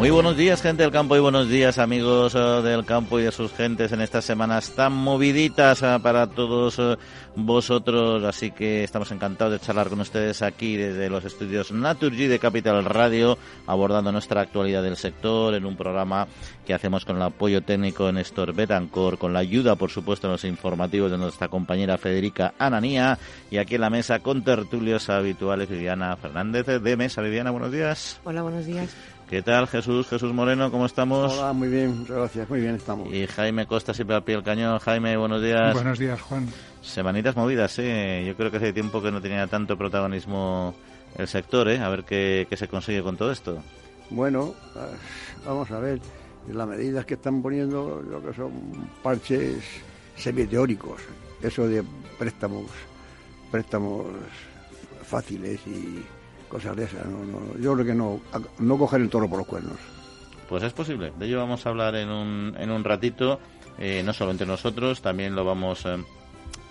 Muy buenos días, gente del campo, y buenos días, amigos eh, del campo y de sus gentes en estas semanas tan moviditas eh, para todos eh, vosotros. Así que estamos encantados de charlar con ustedes aquí desde los estudios Naturgy de Capital Radio, abordando nuestra actualidad del sector en un programa que hacemos con el apoyo técnico de Néstor Betancor, con la ayuda, por supuesto, en los informativos de nuestra compañera Federica Ananía, y aquí en la mesa con tertulios habituales Viviana Fernández de Mesa. Viviana, buenos días. Hola, buenos días. ¿Qué tal, Jesús? Jesús Moreno, ¿cómo estamos? Hola, muy bien, muchas gracias, muy bien estamos. Y Jaime Costa, siempre al pie del cañón. Jaime, buenos días. Buenos días, Juan. Semanitas movidas, ¿eh? Yo creo que hace tiempo que no tenía tanto protagonismo el sector, ¿eh? A ver qué, qué se consigue con todo esto. Bueno, ah, vamos a ver. Las medidas que están poniendo, lo que son parches semiteóricos, eso de préstamos, préstamos fáciles y cosas de esas. No, no, yo creo que no, no coger el toro por los cuernos. Pues es posible. De ello vamos a hablar en un, en un ratito, eh, no solo entre nosotros, también lo vamos eh,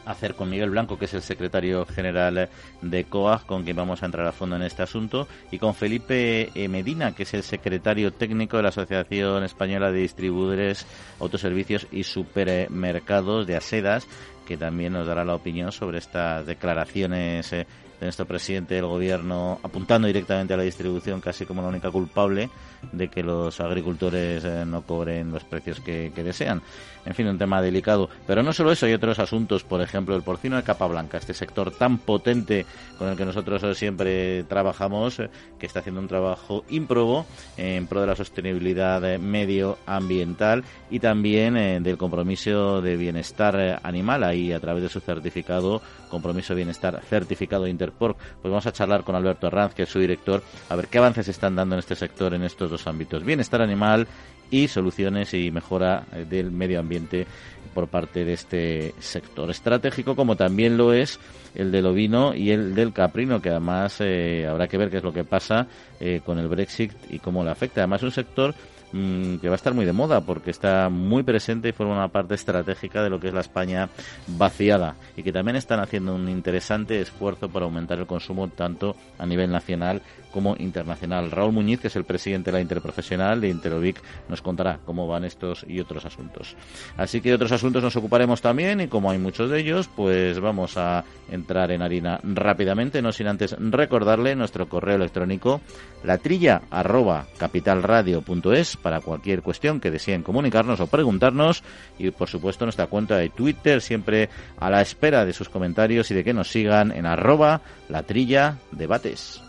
a hacer con Miguel Blanco, que es el secretario general de COAG, con quien vamos a entrar a fondo en este asunto, y con Felipe eh, Medina, que es el secretario técnico de la Asociación Española de Distribuidores, Autoservicios y Supermercados de Asedas, que también nos dará la opinión sobre estas declaraciones eh, de nuestro presidente del gobierno apuntando directamente a la distribución casi como la única culpable de que los agricultores eh, no cobren los precios que, que, desean. En fin, un tema delicado. Pero no solo eso, hay otros asuntos, por ejemplo, el porcino de capa blanca, este sector tan potente con el que nosotros siempre trabajamos, eh, que está haciendo un trabajo ímprobo en pro de la sostenibilidad medioambiental y también eh, del compromiso de bienestar eh, animal, ahí a través de su certificado, compromiso de bienestar certificado Interporc. Pues vamos a charlar con Alberto Arranz, que es su director, a ver qué avances están dando en este sector en estos dos ámbitos, bienestar animal y soluciones y mejora eh, del medio ambiente por parte de este sector estratégico, como también lo es el del ovino y el del caprino, que además eh, habrá que ver qué es lo que pasa eh, con el Brexit y cómo le afecta. Además, es un sector mmm, que va a estar muy de moda porque está muy presente y forma una parte estratégica de lo que es la España vaciada y que también están haciendo un interesante esfuerzo para aumentar el consumo tanto a nivel nacional como internacional. Raúl Muñiz, que es el presidente de la Interprofesional de Interovic, nos contará cómo van estos y otros asuntos. Así que de otros asuntos nos ocuparemos también y como hay muchos de ellos, pues vamos a entrar en harina rápidamente, no sin antes recordarle nuestro correo electrónico latrilla arroba capitalradio.es para cualquier cuestión que deseen comunicarnos o preguntarnos y por supuesto nuestra cuenta de Twitter siempre a la espera de sus comentarios y de que nos sigan en arroba latrilla debates.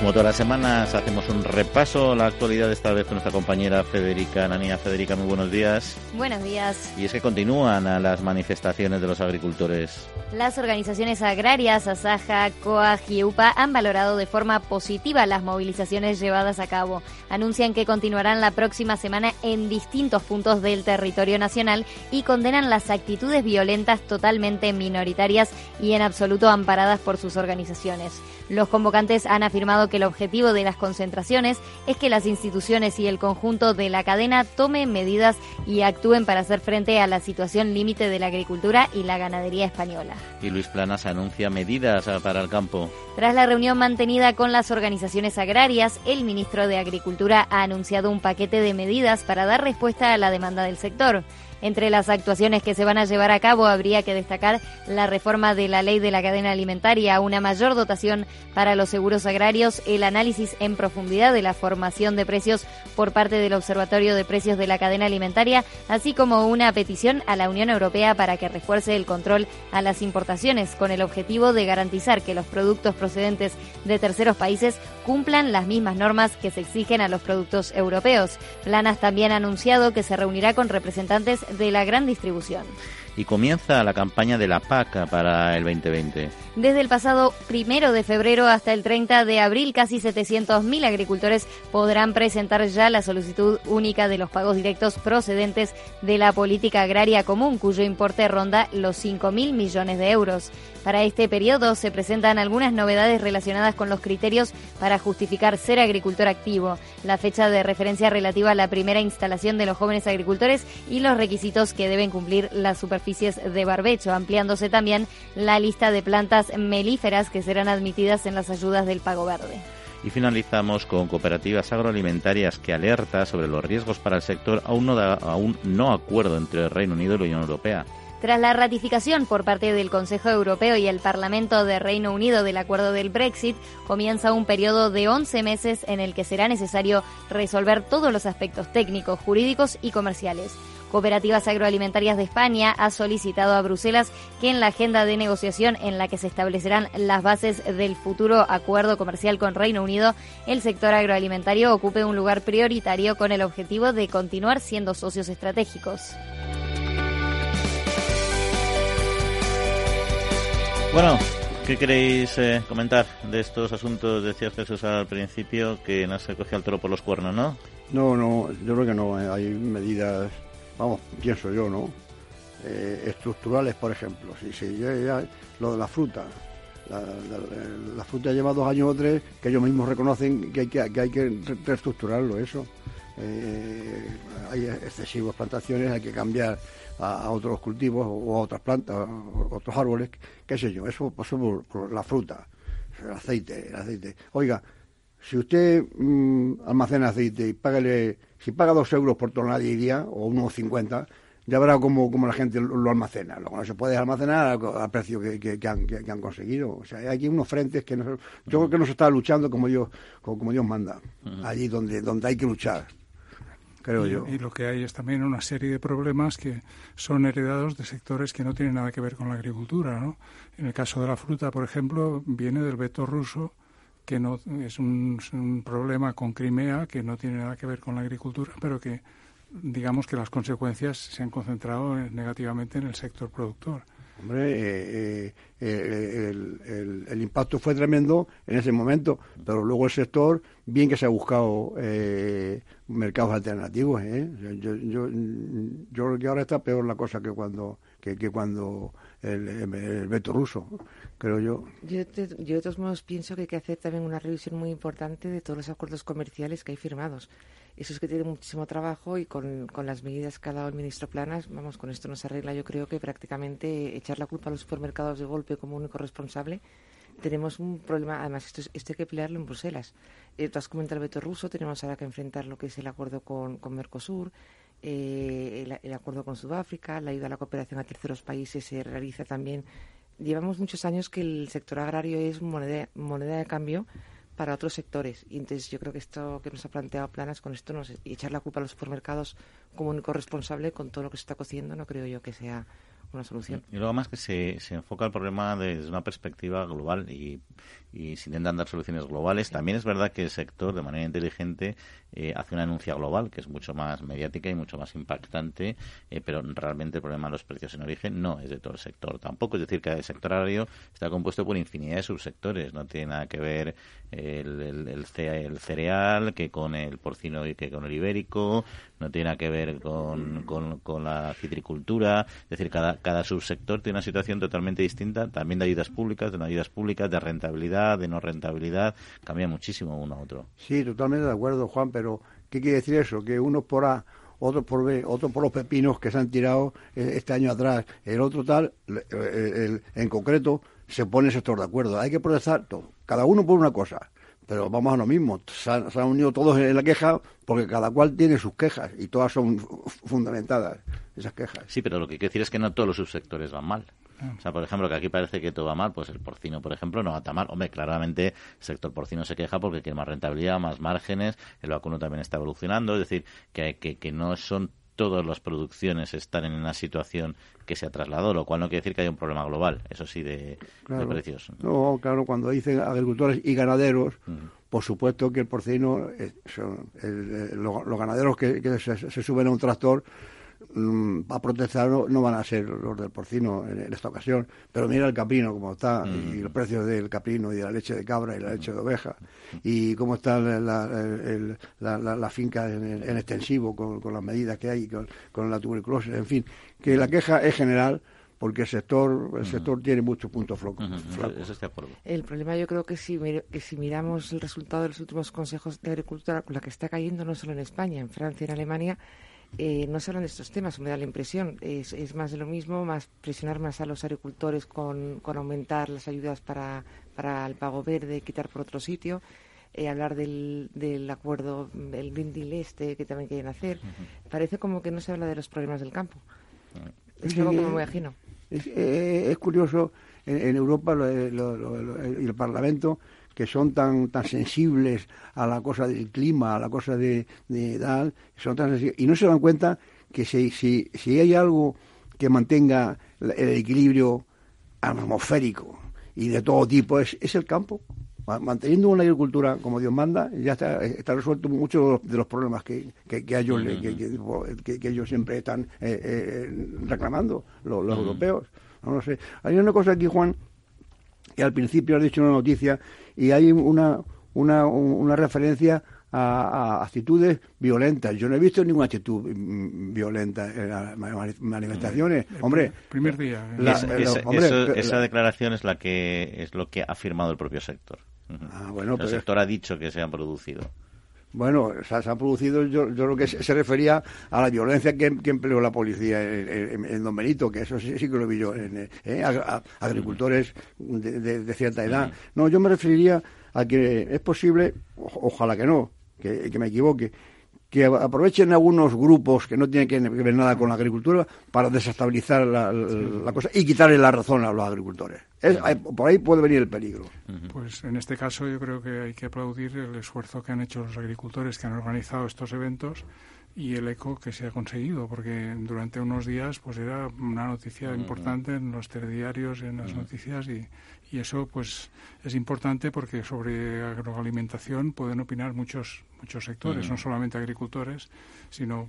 Como todas las semanas hacemos un repaso a la actualidad esta vez con nuestra compañera Federica Nanía. Federica, muy buenos días. Buenos días. Y es que continúan a las manifestaciones de los agricultores. Las organizaciones agrarias, Asaja, COAG y UPA han valorado de forma positiva las movilizaciones llevadas a cabo. Anuncian que continuarán la próxima semana en distintos puntos del territorio nacional y condenan las actitudes violentas totalmente minoritarias y en absoluto amparadas por sus organizaciones. Los convocantes han afirmado que el objetivo de las concentraciones es que las instituciones y el conjunto de la cadena tomen medidas y actúen para hacer frente a la situación límite de la agricultura y la ganadería española. Y Luis Planas anuncia medidas para el campo. Tras la reunión mantenida con las organizaciones agrarias, el ministro de Agricultura ha anunciado un paquete de medidas para dar respuesta a la demanda del sector. Entre las actuaciones que se van a llevar a cabo habría que destacar la reforma de la ley de la cadena alimentaria, una mayor dotación para los seguros agrarios, el análisis en profundidad de la formación de precios por parte del Observatorio de Precios de la Cadena Alimentaria, así como una petición a la Unión Europea para que refuerce el control a las importaciones con el objetivo de garantizar que los productos procedentes de terceros países cumplan las mismas normas que se exigen a los productos europeos. Planas también ha anunciado que se reunirá con representantes de la gran distribución. Y comienza la campaña de la PAC para el 2020. Desde el pasado primero de febrero hasta el 30 de abril, casi 700.000 agricultores podrán presentar ya la solicitud única de los pagos directos procedentes de la política agraria común, cuyo importe ronda los 5.000 millones de euros. Para este periodo se presentan algunas novedades relacionadas con los criterios para justificar ser agricultor activo, la fecha de referencia relativa a la primera instalación de los jóvenes agricultores y los requisitos que deben cumplir las superficies de barbecho, ampliándose también la lista de plantas melíferas que serán admitidas en las ayudas del pago verde. Y finalizamos con cooperativas agroalimentarias que alerta sobre los riesgos para el sector aún no, da, aún no acuerdo entre el Reino Unido y la Unión Europea. Tras la ratificación por parte del Consejo Europeo y el Parlamento de Reino Unido del acuerdo del Brexit, comienza un periodo de 11 meses en el que será necesario resolver todos los aspectos técnicos, jurídicos y comerciales. Cooperativas Agroalimentarias de España ha solicitado a Bruselas que en la agenda de negociación en la que se establecerán las bases del futuro acuerdo comercial con Reino Unido, el sector agroalimentario ocupe un lugar prioritario con el objetivo de continuar siendo socios estratégicos. Bueno, ¿qué queréis eh, comentar de estos asuntos? Decía Jesús al principio que no se cogía el toro por los cuernos, ¿no? No, no, yo creo que no. eh, Hay medidas, vamos, pienso yo, ¿no? Eh, estructurales, por ejemplo. Si, si ya, lo de la fruta. La, fruta lleva dos años o tres que ellos mismos reconocen que hay que, que, hay que re- reestructurarlo, eso. Eh, hay excesivas plantaciones, hay que cambiar a, a otros cultivos o a otras plantas, o otros árboles, qué sé yo. Eso pasó por, por la fruta, el aceite, el aceite. Oiga, si usted mm, almacena aceite y págale, si paga dos euros por tonelada diría, o unos cincuenta, ya verá cómo, cómo la gente lo, lo almacena. Luego no se puede almacenar al, al precio que, que- que han, que- que han conseguido. O sea, hay aquí unos frentes que no, se- yo creo que no se está luchando como Dios, como, como Dios manda, allí donde, donde hay que luchar, creo y, yo. y lo que hay es también una serie de problemas que son heredados de sectores que no tienen nada que ver con la agricultura. ¿no? En el caso de la fruta, por ejemplo, viene del veto ruso, que no es un, problema con Crimea que no tiene nada que ver con la agricultura, pero que digamos que las consecuencias se han concentrado negativamente en el sector productor. Hombre, eh, eh, eh, el, el- el impacto fue tremendo en ese momento, pero luego el sector, bien que se ha buscado eh, mercados alternativos. ¿eh? Yo, yo, yo creo que ahora está peor la cosa que cuando que, que cuando el, veto ruso, creo yo. Yo de, todos modos pienso que hay que hacer también una revisión muy importante de todos los acuerdos comerciales que hay firmados. Eso es que tiene muchísimo trabajo y con, con las medidas que ha dado el ministro Planas, vamos, con esto no se arregla. Yo creo que prácticamente echar la culpa a los supermercados de golpe como único responsable tenemos un problema, además esto, es- esto hay que pelearlo en Bruselas. Eh, tú has comentado el veto ruso, tenemos ahora que enfrentar lo que es el acuerdo con, con Mercosur, eh, el, acuerdo con Sudáfrica, la ayuda a la cooperación a terceros países se realiza también. Llevamos muchos años que el sector agrario es moneda, moneda de cambio para otros sectores. Y entonces yo creo que esto que nos ha planteado Planas con esto, nos, y echar la culpa a los supermercados como único responsable con todo lo que se está cociendo, no creo yo que sea una solución. Y luego más que se, se enfoca el problema desde una perspectiva global y, y se intentan dar soluciones globales. También es verdad que el sector, de manera inteligente, eh, hace una denuncia global que es mucho más mediática y mucho más impactante, eh, pero realmente el problema de los precios en origen no es de todo el sector tampoco. Es decir, que el sector agrario está compuesto por infinidad de subsectores. No tiene nada que ver el, el, el, ce- el cereal que con el porcino y que con el ibérico, no tiene nada que ver con, con, con la citricultura. Es decir, cada, cada subsector tiene una situación totalmente distinta, también de ayudas públicas, de no ayudas públicas, de rentabilidad, de no rentabilidad, cambia muchísimo uno a otro. Sí, totalmente de acuerdo, Juan, pero ¿qué quiere decir eso? Que unos por A, otros por B, otros por los pepinos que se han tirado eh, este año atrás, el otro tal, el- el- en concreto, se pone el sector de acuerdo. Hay que protestar todo, cada uno por una cosa, pero vamos a lo mismo. Se han, se han unido todos en la queja porque cada cual tiene sus quejas y todas son fu- fundamentadas, esas quejas. Sí, pero lo que quiero decir es que no todos los subsectores van mal. O sea, por ejemplo, que aquí parece que todo va mal, pues el porcino, por ejemplo, no va tan mal. Hombre, claramente el sector porcino se queja porque quiere más rentabilidad, más márgenes, el vacuno también está evolucionando, es decir, que, que, que no son todas las producciones están en una situación que se ha trasladado, lo cual no quiere decir que haya un problema global, eso sí, de, Claro. de precios. No, claro, cuando dicen agricultores y ganaderos, por supuesto que el porcino, eh, son el- eh, lo- los, ganaderos que, que se, se suben a un tractor, a protestar no, van a ser los del porcino en, esta ocasión, pero mira el caprino como está, y mm. los precios del caprino y de la leche de cabra y la leche de oveja, y cómo está la, finca en, extensivo con, las medidas que hay, con, con la tuberculosis, en fin, que la queja es general porque el sector el sector tiene muchos puntos flacos. El problema yo creo que si, que si miramos el resultado de los últimos consejos de agricultura, la que está cayendo no solo en España, en Francia, en Alemania, eh, no se hablan de estos temas, me da la impresión. Es, es, más de lo mismo, más presionar más a los agricultores con, con aumentar las ayudas para, para el pago verde, quitar por otro sitio. Eh, hablar del, del acuerdo, el Green Deal este que también quieren hacer. Parece como que no se habla de los problemas del campo. Es algo como muy ajeno. Eh, es, curioso en, Europa y el Parlamento que son tan tan sensibles a la cosa del clima, a la cosa de, de son tan y no se dan cuenta que si, si, si hay algo que mantenga el equilibrio atmosférico y de todo tipo es, es el campo. Manteniendo una agricultura como Dios manda, ya está, está resuelto muchos de los problemas que, que, que, ellos, que, ellos siempre están eh, eh, reclamando, los, europeos. No, sé. Hay una cosa aquí, Juan, que al principio has dicho una noticia y hay una, una, una referencia a, actitudes violentas. Yo no he visto ninguna actitud mm, violenta en las manifestaciones. hombre, primer día. ¿eh? esa declaración es la que es lo que ha firmado el propio sector. Ah, bueno, el sector ha dicho que se han producido. Bueno, se, ha producido, yo, yo creo que se, refería a la violencia que, empleó la policía en, Don Benito, que eso sí, que lo vi yo, en, eh, agricultores de, cierta edad. No, yo me referiría a que es posible, ojalá que no, que, me equivoque, que aprovechen algunos grupos que no tienen que ver nada con la agricultura para desestabilizar la, cosa y quitarle la razón a los agricultores. por ahí puede venir el peligro. Pues en este caso yo creo que hay que aplaudir el esfuerzo que han hecho los agricultores que han organizado estos eventos y el eco que se ha conseguido, porque durante unos días pues era una noticia importante en los telediarios, en las noticias y, y eso pues es importante porque sobre agroalimentación pueden opinar muchos muchos sectores, no solamente agricultores, sino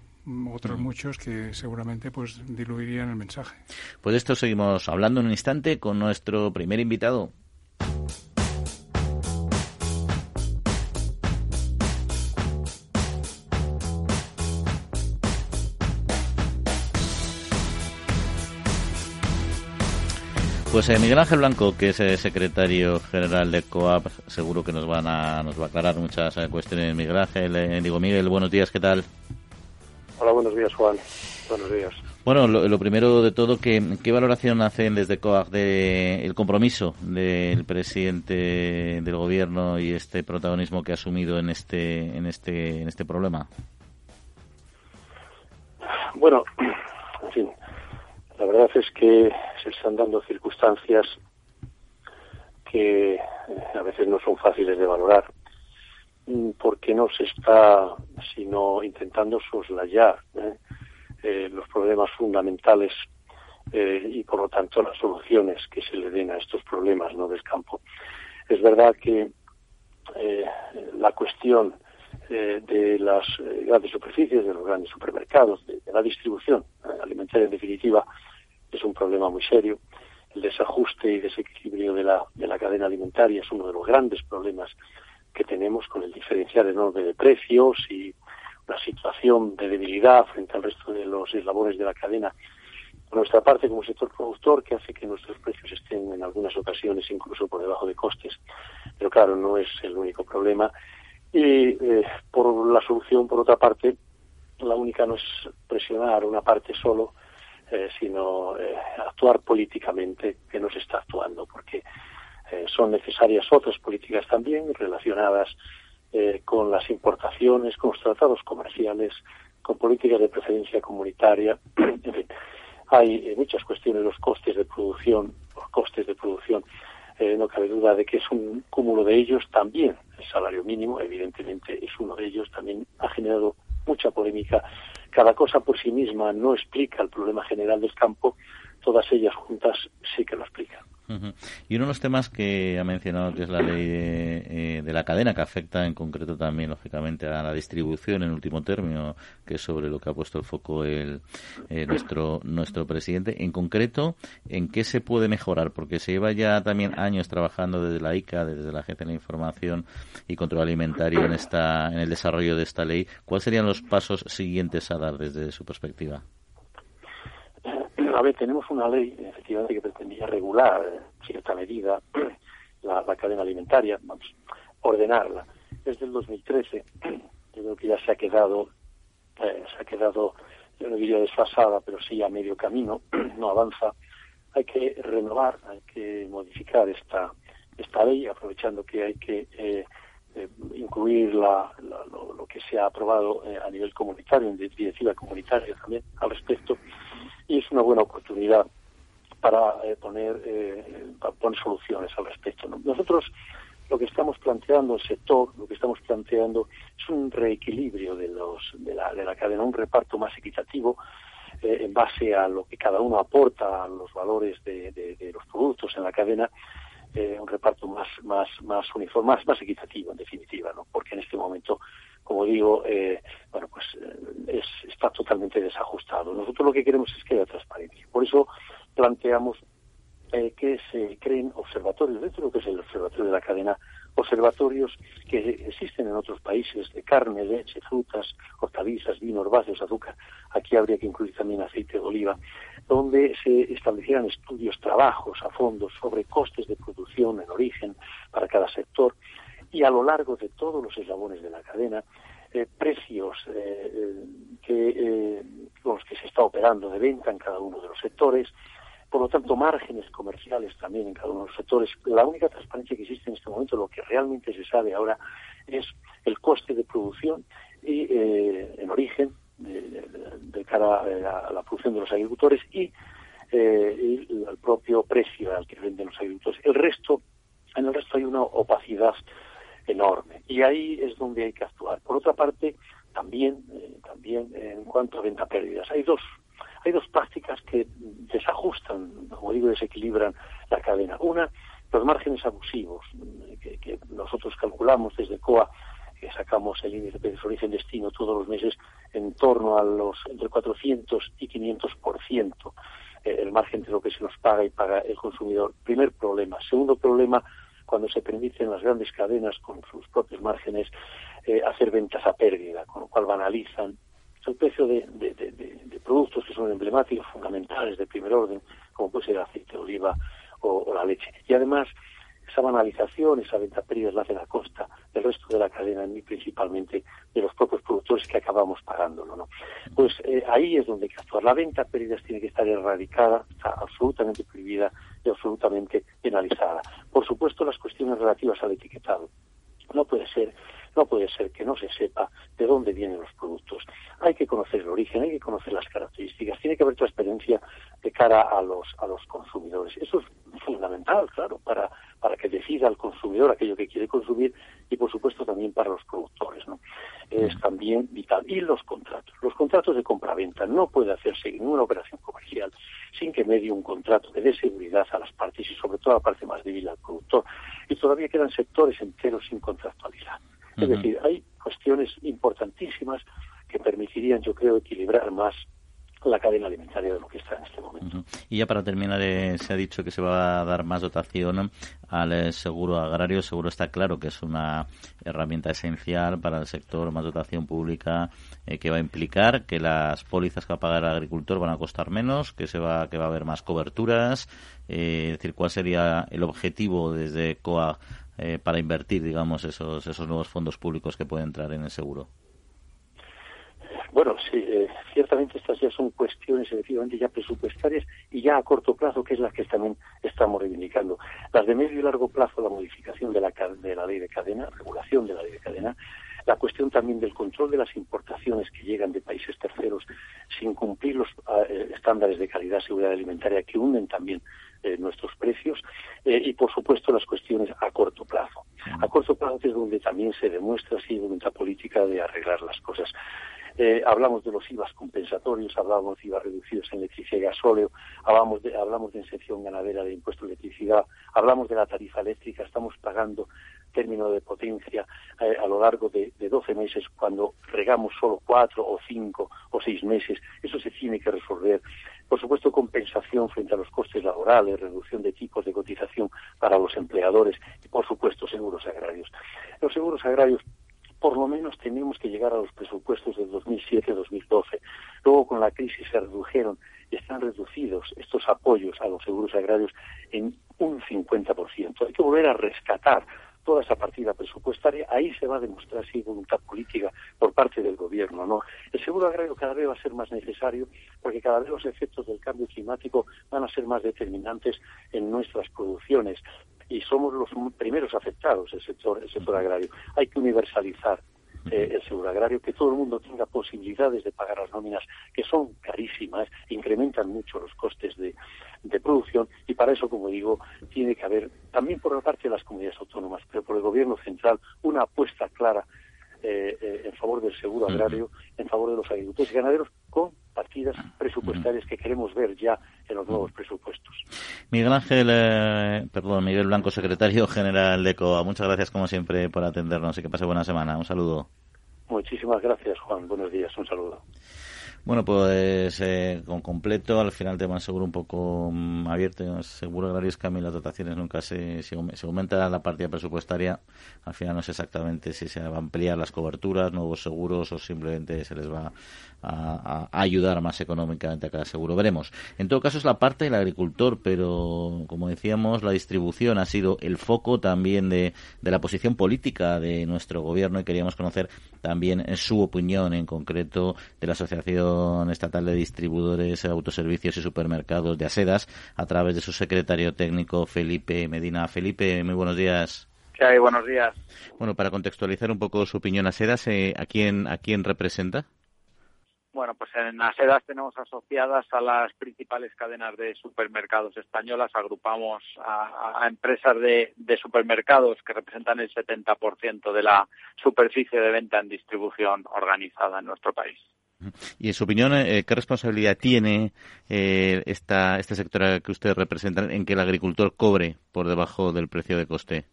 otros muchos que seguramente pues diluirían el mensaje. Pues de esto seguimos hablando en un instante con nuestro primer invitado. Pues eh, Miguel Ángel Blanco, que es el secretario general de COAP, seguro que nos van a, nos va a aclarar muchas eh, cuestiones. Miguel Ángel, eh, digo Miguel, buenos días, ¿qué tal? Hola, buenos días, Juan. Buenos días. Bueno, lo, primero de todo, ¿qué, ¿qué, valoración hacen desde COAP del el compromiso del presidente del gobierno y este protagonismo que ha asumido en este, en este, en este problema? Bueno, la verdad es que se están dando circunstancias que eh, a veces no son fáciles de valorar mm, porque no se está sino intentando soslayar ¿eh? Eh, los problemas fundamentales y por lo tanto las soluciones que se le den a estos problemas no del campo. Es verdad que la cuestión de las grandes superficies, de los grandes supermercados, de la distribución alimentaria en definitiva, es un problema muy serio. El desajuste y desequilibrio de la, de la cadena alimentaria es uno de los grandes problemas que tenemos con el diferencial enorme de precios y una situación de debilidad frente al resto de los eslabones de la cadena. Por nuestra parte, como sector productor, que hace que nuestros precios estén en algunas ocasiones incluso por debajo de costes. Pero claro, no es el único problema. Y eh, por la solución, por otra parte, la única no es presionar una parte solo, eh, sino eh, actuar políticamente, que no se está actuando, porque eh, son necesarias otras políticas también relacionadas con las importaciones, con los tratados comerciales, con políticas de preferencia comunitaria. en fin, hay muchas cuestiones, los costes de producción, los costes de producción, no cabe duda de que es un cúmulo de ellos también. El salario mínimo, evidentemente, es uno de ellos, también ha generado mucha polémica cada cosa por sí misma no explica el problema general del campo, todas ellas juntas sí que lo explican. Y uno de los temas que ha mencionado, que es la ley de, eh, la cadena, que afecta en concreto también, lógicamente, a la distribución en último término, que es sobre lo que ha puesto el foco el, eh, nuestro, nuestro presidente. En concreto, ¿en qué se puede mejorar? Porque se lleva ya también años trabajando desde la ICA, desde la Agencia de la Información y Control Alimentario en, esta, en el desarrollo de esta ley. ¿Cuáles serían los pasos siguientes a dar desde su perspectiva? A ver, tenemos una ley, efectivamente, que pretendía regular en cierta medida la, cadena alimentaria, vamos, ordenarla. Desde el 2013, yo creo que ya se ha quedado, eh, se ha quedado, yo no diría desfasada, pero sí a medio camino, no avanza. Hay que renovar, hay que modificar esta, esta ley, aprovechando que hay que eh, eh, incluir la, lo, que se ha aprobado a nivel comunitario, en directiva comunitaria también al respecto y es una buena oportunidad para eh, poner, eh, poner soluciones al respecto. Nosotros lo que estamos planteando, el sector, lo que estamos planteando es un reequilibrio de, los, de, la, de la cadena, un reparto más equitativo eh, en base a lo que cada uno aporta a los valores de, de, los productos en la cadena, un reparto más, más, más uniforme, más, más equitativo en definitiva, ¿no? porque en este momento como digo, eh, bueno, pues eh, está totalmente desajustado. Nosotros lo que queremos es que haya transparencia. Por eso planteamos eh, que se creen observatorios, dentro de lo que es el observatorio de la cadena, observatorios que existen en otros países de carne, leche, frutas, hortalizas, vinos, básicos, azúcar. Aquí habría que incluir también aceite de oliva, donde se establecieran estudios, trabajos a fondo sobre costes de producción en origen para cada sector y a lo largo de todos los eslabones de la cadena, eh, precios eh, eh, los que se está operando de venta en cada uno de los sectores, por lo tanto márgenes comerciales también en cada uno de los sectores. La única transparencia que existe en este momento, lo que realmente se sabe ahora, es el coste de producción y en origen de, cara a la producción de los agricultores y, y el propio precio al que venden los agricultores. El resto, en el resto hay una opacidad enorme. Y ahí es donde hay que actuar. Por otra parte, también, eh, también en cuanto a venta pérdidas, hay dos, hay dos prácticas que desajustan, como digo, desequilibran la cadena. Una, los márgenes abusivos, que, que nosotros calculamos desde COA, que sacamos el índice de origen destino todos los meses en torno a los entre 400 y 500 por ciento eh, el margen de lo que se nos paga y paga el consumidor. Primer problema. Segundo problema, cuando se permiten las grandes cadenas con sus propios márgenes eh, hacer ventas a pérdida, con lo cual banalizan el precio de, productos que son emblemáticos, fundamentales, de primer orden, como puede ser el aceite de oliva o, la leche. Y además, esa banalización, esa venta a pérdida la hacen a costa del resto de la cadena y principalmente de los propios productores que acabamos pagándolo. ¿no? Pues eh, ahí es donde hay que actuar. La venta pérdidas tiene que estar erradicada, está absolutamente prohibida y absolutamente penalizada. Por supuesto, las cuestiones relativas al etiquetado. No puede ser, no puede ser que no se sepa de dónde vienen los productos. Hay que conocer el origen, hay que conocer las características, tiene que haber transparencia de cara a los a los consumidores. Eso es fundamental, claro, para para que decida el consumidor aquello que quiere consumir y por supuesto también para los productores, ¿no? Es también vital. Y los contratos. Los contratos de compra-venta no puede hacerse ninguna operación comercial sin que medie un contrato que dé seguridad a las partes y sobre todo a la parte más débil al productor. Y todavía quedan sectores enteros sin contractualizar. Es decir, hay cuestiones importantísimas que permitirían, yo creo, equilibrar más la cadena alimentaria de lo que está en este momento. Y ya para terminar, eh, se ha dicho que se va a dar más dotación al eh, seguro agrario. Seguro está claro que es una herramienta esencial para el sector, más dotación pública eh, que va a implicar que las pólizas que va a pagar el agricultor van a costar menos, que se va que va a haber más coberturas. es decir, ¿cuál sería el objetivo desde COA para invertir, digamos, esos esos nuevos fondos públicos que pueden entrar en el seguro? Bueno, sí, eh, ciertamente estas ya son cuestiones efectivamente ya presupuestarias y ya a corto plazo, que es las que también estamos reivindicando. Las de medio y largo plazo, la modificación de la, de la ley de cadena, regulación de la ley de cadena, la cuestión también del control de las importaciones que llegan de países terceros sin cumplir los ah, eh, estándares de calidad y seguridad alimentaria que hunden también eh, nuestros precios y por supuesto las cuestiones a corto plazo. A corto plazo es donde también se demuestra así voluntad política de arreglar las cosas. Eh, hablamos de los IVAs compensatorios, hablamos de IVA reducidos en electricidad y gasóleo, hablamos de, hablamos de inserción ganadera de impuesto de electricidad, hablamos de la tarifa eléctrica, estamos pagando término de potencia eh, a lo largo de, de 12 meses cuando regamos solo cuatro o cinco o seis meses. Eso se tiene que resolver. Por supuesto, compensación frente a los costes laborales, reducción de tipos de cotización para los empleadores y, por supuesto, seguros agrarios. Los seguros agrarios por lo menos tenemos que llegar a los presupuestos del 2007-2012. Luego con la crisis se redujeron y están reducidos estos apoyos a los seguros agrarios en un 50%. Hay que volver a rescatar toda esa partida presupuestaria, ahí se va a demostrar si hay voluntad política por parte del gobierno, ¿no? El seguro agrario cada vez va a ser más necesario porque cada vez los efectos del cambio climático van a ser más determinantes en nuestras producciones y somos los primeros afectados el sector el sector agrario. Hay que universalizar eh, el seguro agrario, que todo el mundo tenga posibilidades de pagar las nóminas, que son carísimas, incrementan mucho los costes de, de producción y para eso, como digo, tiene que haber también por la parte de las comunidades autónomas, pero por el gobierno central, una apuesta clara eh, eh, en favor del seguro agrario, en favor de los agricultores y ganaderos, con partidas presupuestarias que queremos ver ya en los nuevos presupuestos. Miguel Ángel, eh, perdón, Miguel Blanco, secretario general de COA, muchas gracias como siempre por atendernos y que pase buena semana. Un saludo. Muchísimas gracias, Juan. Buenos días. Un saludo. Bueno, pues eh, con completo, al final tema seguro un poco mm, abierto. Seguro agrario es que a mí las dotaciones nunca se, se, aumenta la partida presupuestaria. Al final no sé exactamente si se va a ampliar las coberturas, nuevos seguros o simplemente se les va a, ayudar más económicamente a cada seguro. Veremos. En todo caso es la parte del agricultor, pero como decíamos, la distribución ha sido el foco también de, de la posición política de nuestro gobierno y queríamos conocer también su opinión en concreto de la Asociación Estatal de Distribuidores, Autoservicios y Supermercados de Asedas a través de su secretario técnico Felipe Medina. Felipe, muy buenos días. ¿Qué hay? Buenos días. Bueno, para contextualizar un poco su opinión, Asedas, eh, ¿a quién, ¿a quién representa? Bueno, pues en Asedas tenemos asociadas a las principales cadenas de supermercados españolas, agrupamos a, empresas de, supermercados que representan el 70% de la superficie de venta en distribución organizada en nuestro país. Y en su opinión, eh, ¿qué responsabilidad tiene eh, esta, este sector que usted representa en que el agricultor cobre por debajo del precio de coste?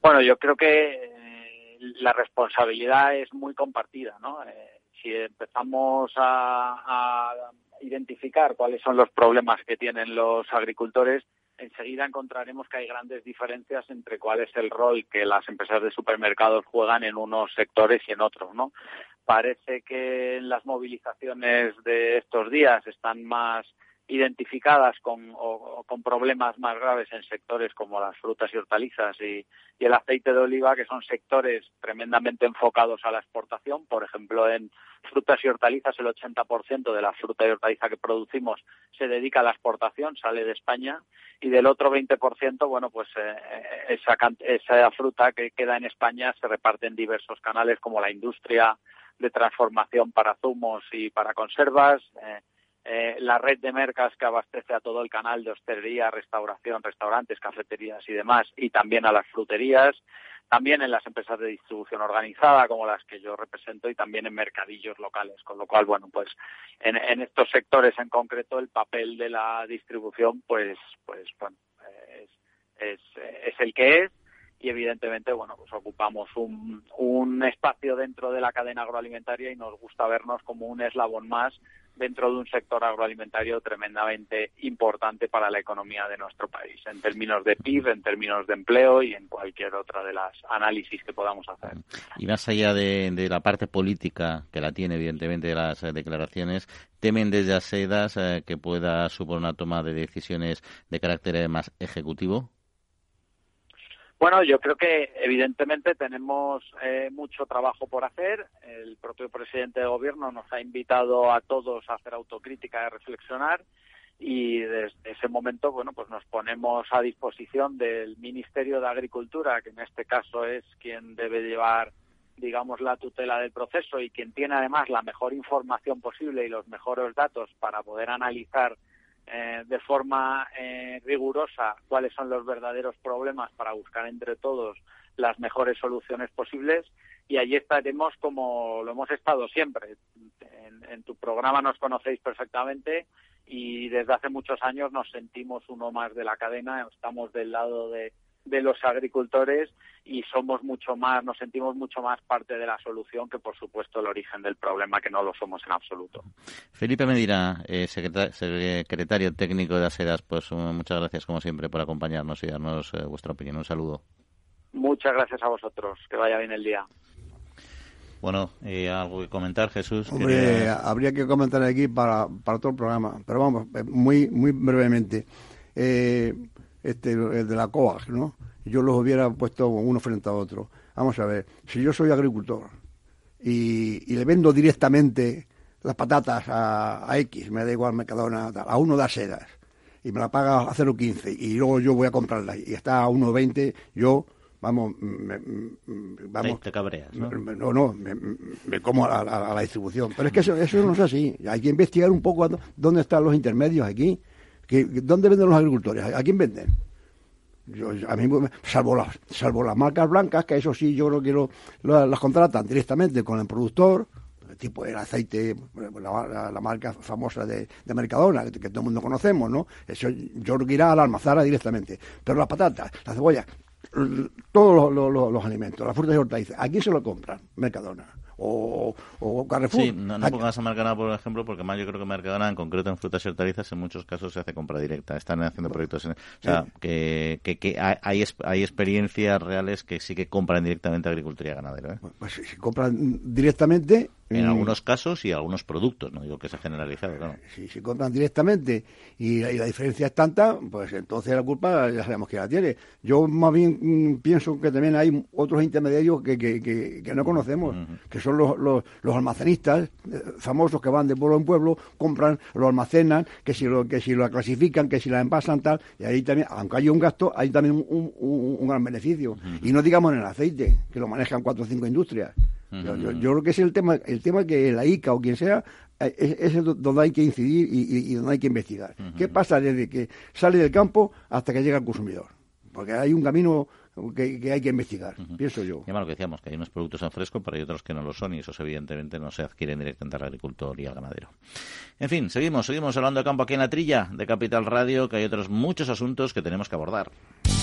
Bueno, yo creo que eh, la responsabilidad es muy compartida, ¿no? Si empezamos a, identificar cuáles son los problemas que tienen los agricultores, enseguida encontraremos que hay grandes diferencias entre cuál es el rol que las empresas de supermercados juegan en unos sectores y en otros, ¿no? Parece que en las movilizaciones de estos días están más identificadas con, o, con problemas más graves en sectores como las frutas y hortalizas y, y, el aceite de oliva, que son sectores tremendamente enfocados a la exportación. Por ejemplo, en frutas y hortalizas el 80% de la fruta y hortaliza que producimos se dedica a la exportación, sale de España, y del otro 20%, bueno, pues eh, esa, esa fruta que queda en España se reparte en diversos canales como la industria de transformación para zumos y para conservas, eh, eh, la red de mercas que abastece a todo el canal de hostelería, restauración, restaurantes, cafeterías y demás, y también a las fruterías, también en las empresas de distribución organizada como las que yo represento y también en mercadillos locales, con lo cual, bueno, pues en, estos sectores en concreto el papel de la distribución, pues, pues, bueno, es, es, el que es. Y evidentemente bueno pues ocupamos un espacio dentro de la cadena agroalimentaria y nos gusta vernos como un eslabón más dentro de un sector agroalimentario tremendamente importante para la economía de nuestro país, en términos de PIB, en términos de empleo y en cualquier otra de las análisis que podamos hacer. Y más allá de, la parte política, que la tiene evidentemente de las eh, declaraciones, temen desde ASEDAS eh, que pueda suponer una toma de decisiones de carácter eh, más ejecutivo. Bueno, yo creo que evidentemente tenemos eh, mucho trabajo por hacer. El propio presidente de gobierno nos ha invitado a todos a hacer autocrítica y a reflexionar y desde ese momento, bueno, pues nos ponemos a disposición del Ministerio de Agricultura, que en este caso es quien debe llevar, digamos, la tutela del proceso y quien tiene además la mejor información posible y los mejores datos para poder analizar eh, de forma eh, rigurosa cuáles son los verdaderos problemas para buscar entre todos las mejores soluciones posibles y allí estaremos como lo hemos estado siempre. En, tu programa nos conocéis perfectamente y desde hace muchos años nos sentimos uno más de la cadena, estamos del lado de, de los agricultores y somos mucho más, nos sentimos mucho más parte de la solución que, por supuesto, el origen del problema, que no lo somos en absoluto. Felipe Medina, eh, secretario técnico de ASEDAS, pues muchas gracias, como siempre, por acompañarnos y darnos eh, vuestra opinión. Un saludo. Muchas gracias a vosotros. Que vaya bien el día. Bueno, eh, ¿algo que comentar, Jesús? Hombre, habría que comentar aquí para, para todo el programa, pero vamos, eh, muy muy brevemente. Eh, este, el de la COAG, ¿no? Yo los hubiera puesto uno frente a otro. Vamos a ver, si yo soy agricultor y, le vendo directamente las patatas a, a, X, me da igual Mercadona, a uno da sedas, y me la paga a 0,15, y luego yo voy a comprarla y está a 1,20, yo vamos, me, vamos. Te, cabreas, ¿no? no, no, me, como a, la distribución. Pero es que eso, eso no es así. Hay que investigar un poco dónde están los intermedios aquí. ¿Dónde venden los agricultores? ¿A quién venden? A mí, salvo las, salvo las marcas blancas, que eso sí yo creo que lo, las contratan directamente con el productor, tipo el aceite, la, marca famosa de, Mercadona, que, todo el mundo conocemos, ¿no? Eso yo creo que irá a la almazara directamente. Pero las patatas, las cebollas, todos los, alimentos, las frutas y hortalizas, ¿a quién se lo compran? Mercadona. O, o, Carrefour. Sí, no, no pongas a Mercadona, por ejemplo, porque más yo creo que Mercadona, en concreto en frutas y hortalizas, en muchos casos se hace compra directa. Están haciendo proyectos. o sea, que, que, hay, hay experiencias reales que sí que compran directamente agricultura y ganadero. ¿eh? Pues si compran directamente, en algunos casos y algunos productos, no digo que sea generalizado, claro. Si, si compran directamente y, la diferencia es tanta, pues entonces la culpa ya sabemos que la tiene. Yo más bien mm, pienso que también hay otros intermediarios que, que, que, no conocemos, que son los, los, almacenistas eh, famosos que van de pueblo en pueblo, compran, lo almacenan, que si lo, que si lo clasifican, que si la envasan tal, y ahí también, aunque haya un gasto, hay también un, un, gran beneficio. Y no digamos en el aceite, que lo manejan cuatro o cinco industrias yo, creo que es el tema, el tema que la ICA o quien sea, eh, es, es donde hay que incidir y, donde hay que investigar. ¿Qué pasa desde que sale del campo hasta que llega al consumidor? Porque hay un camino que, hay que investigar, pienso yo. Y lo que decíamos, que hay unos productos en fresco, pero hay otros que no lo son y esos evidentemente no se adquieren directamente al agricultor y al ganadero. En fin, seguimos, seguimos hablando de campo aquí en la trilla de Capital Radio, que hay otros muchos asuntos que tenemos que abordar.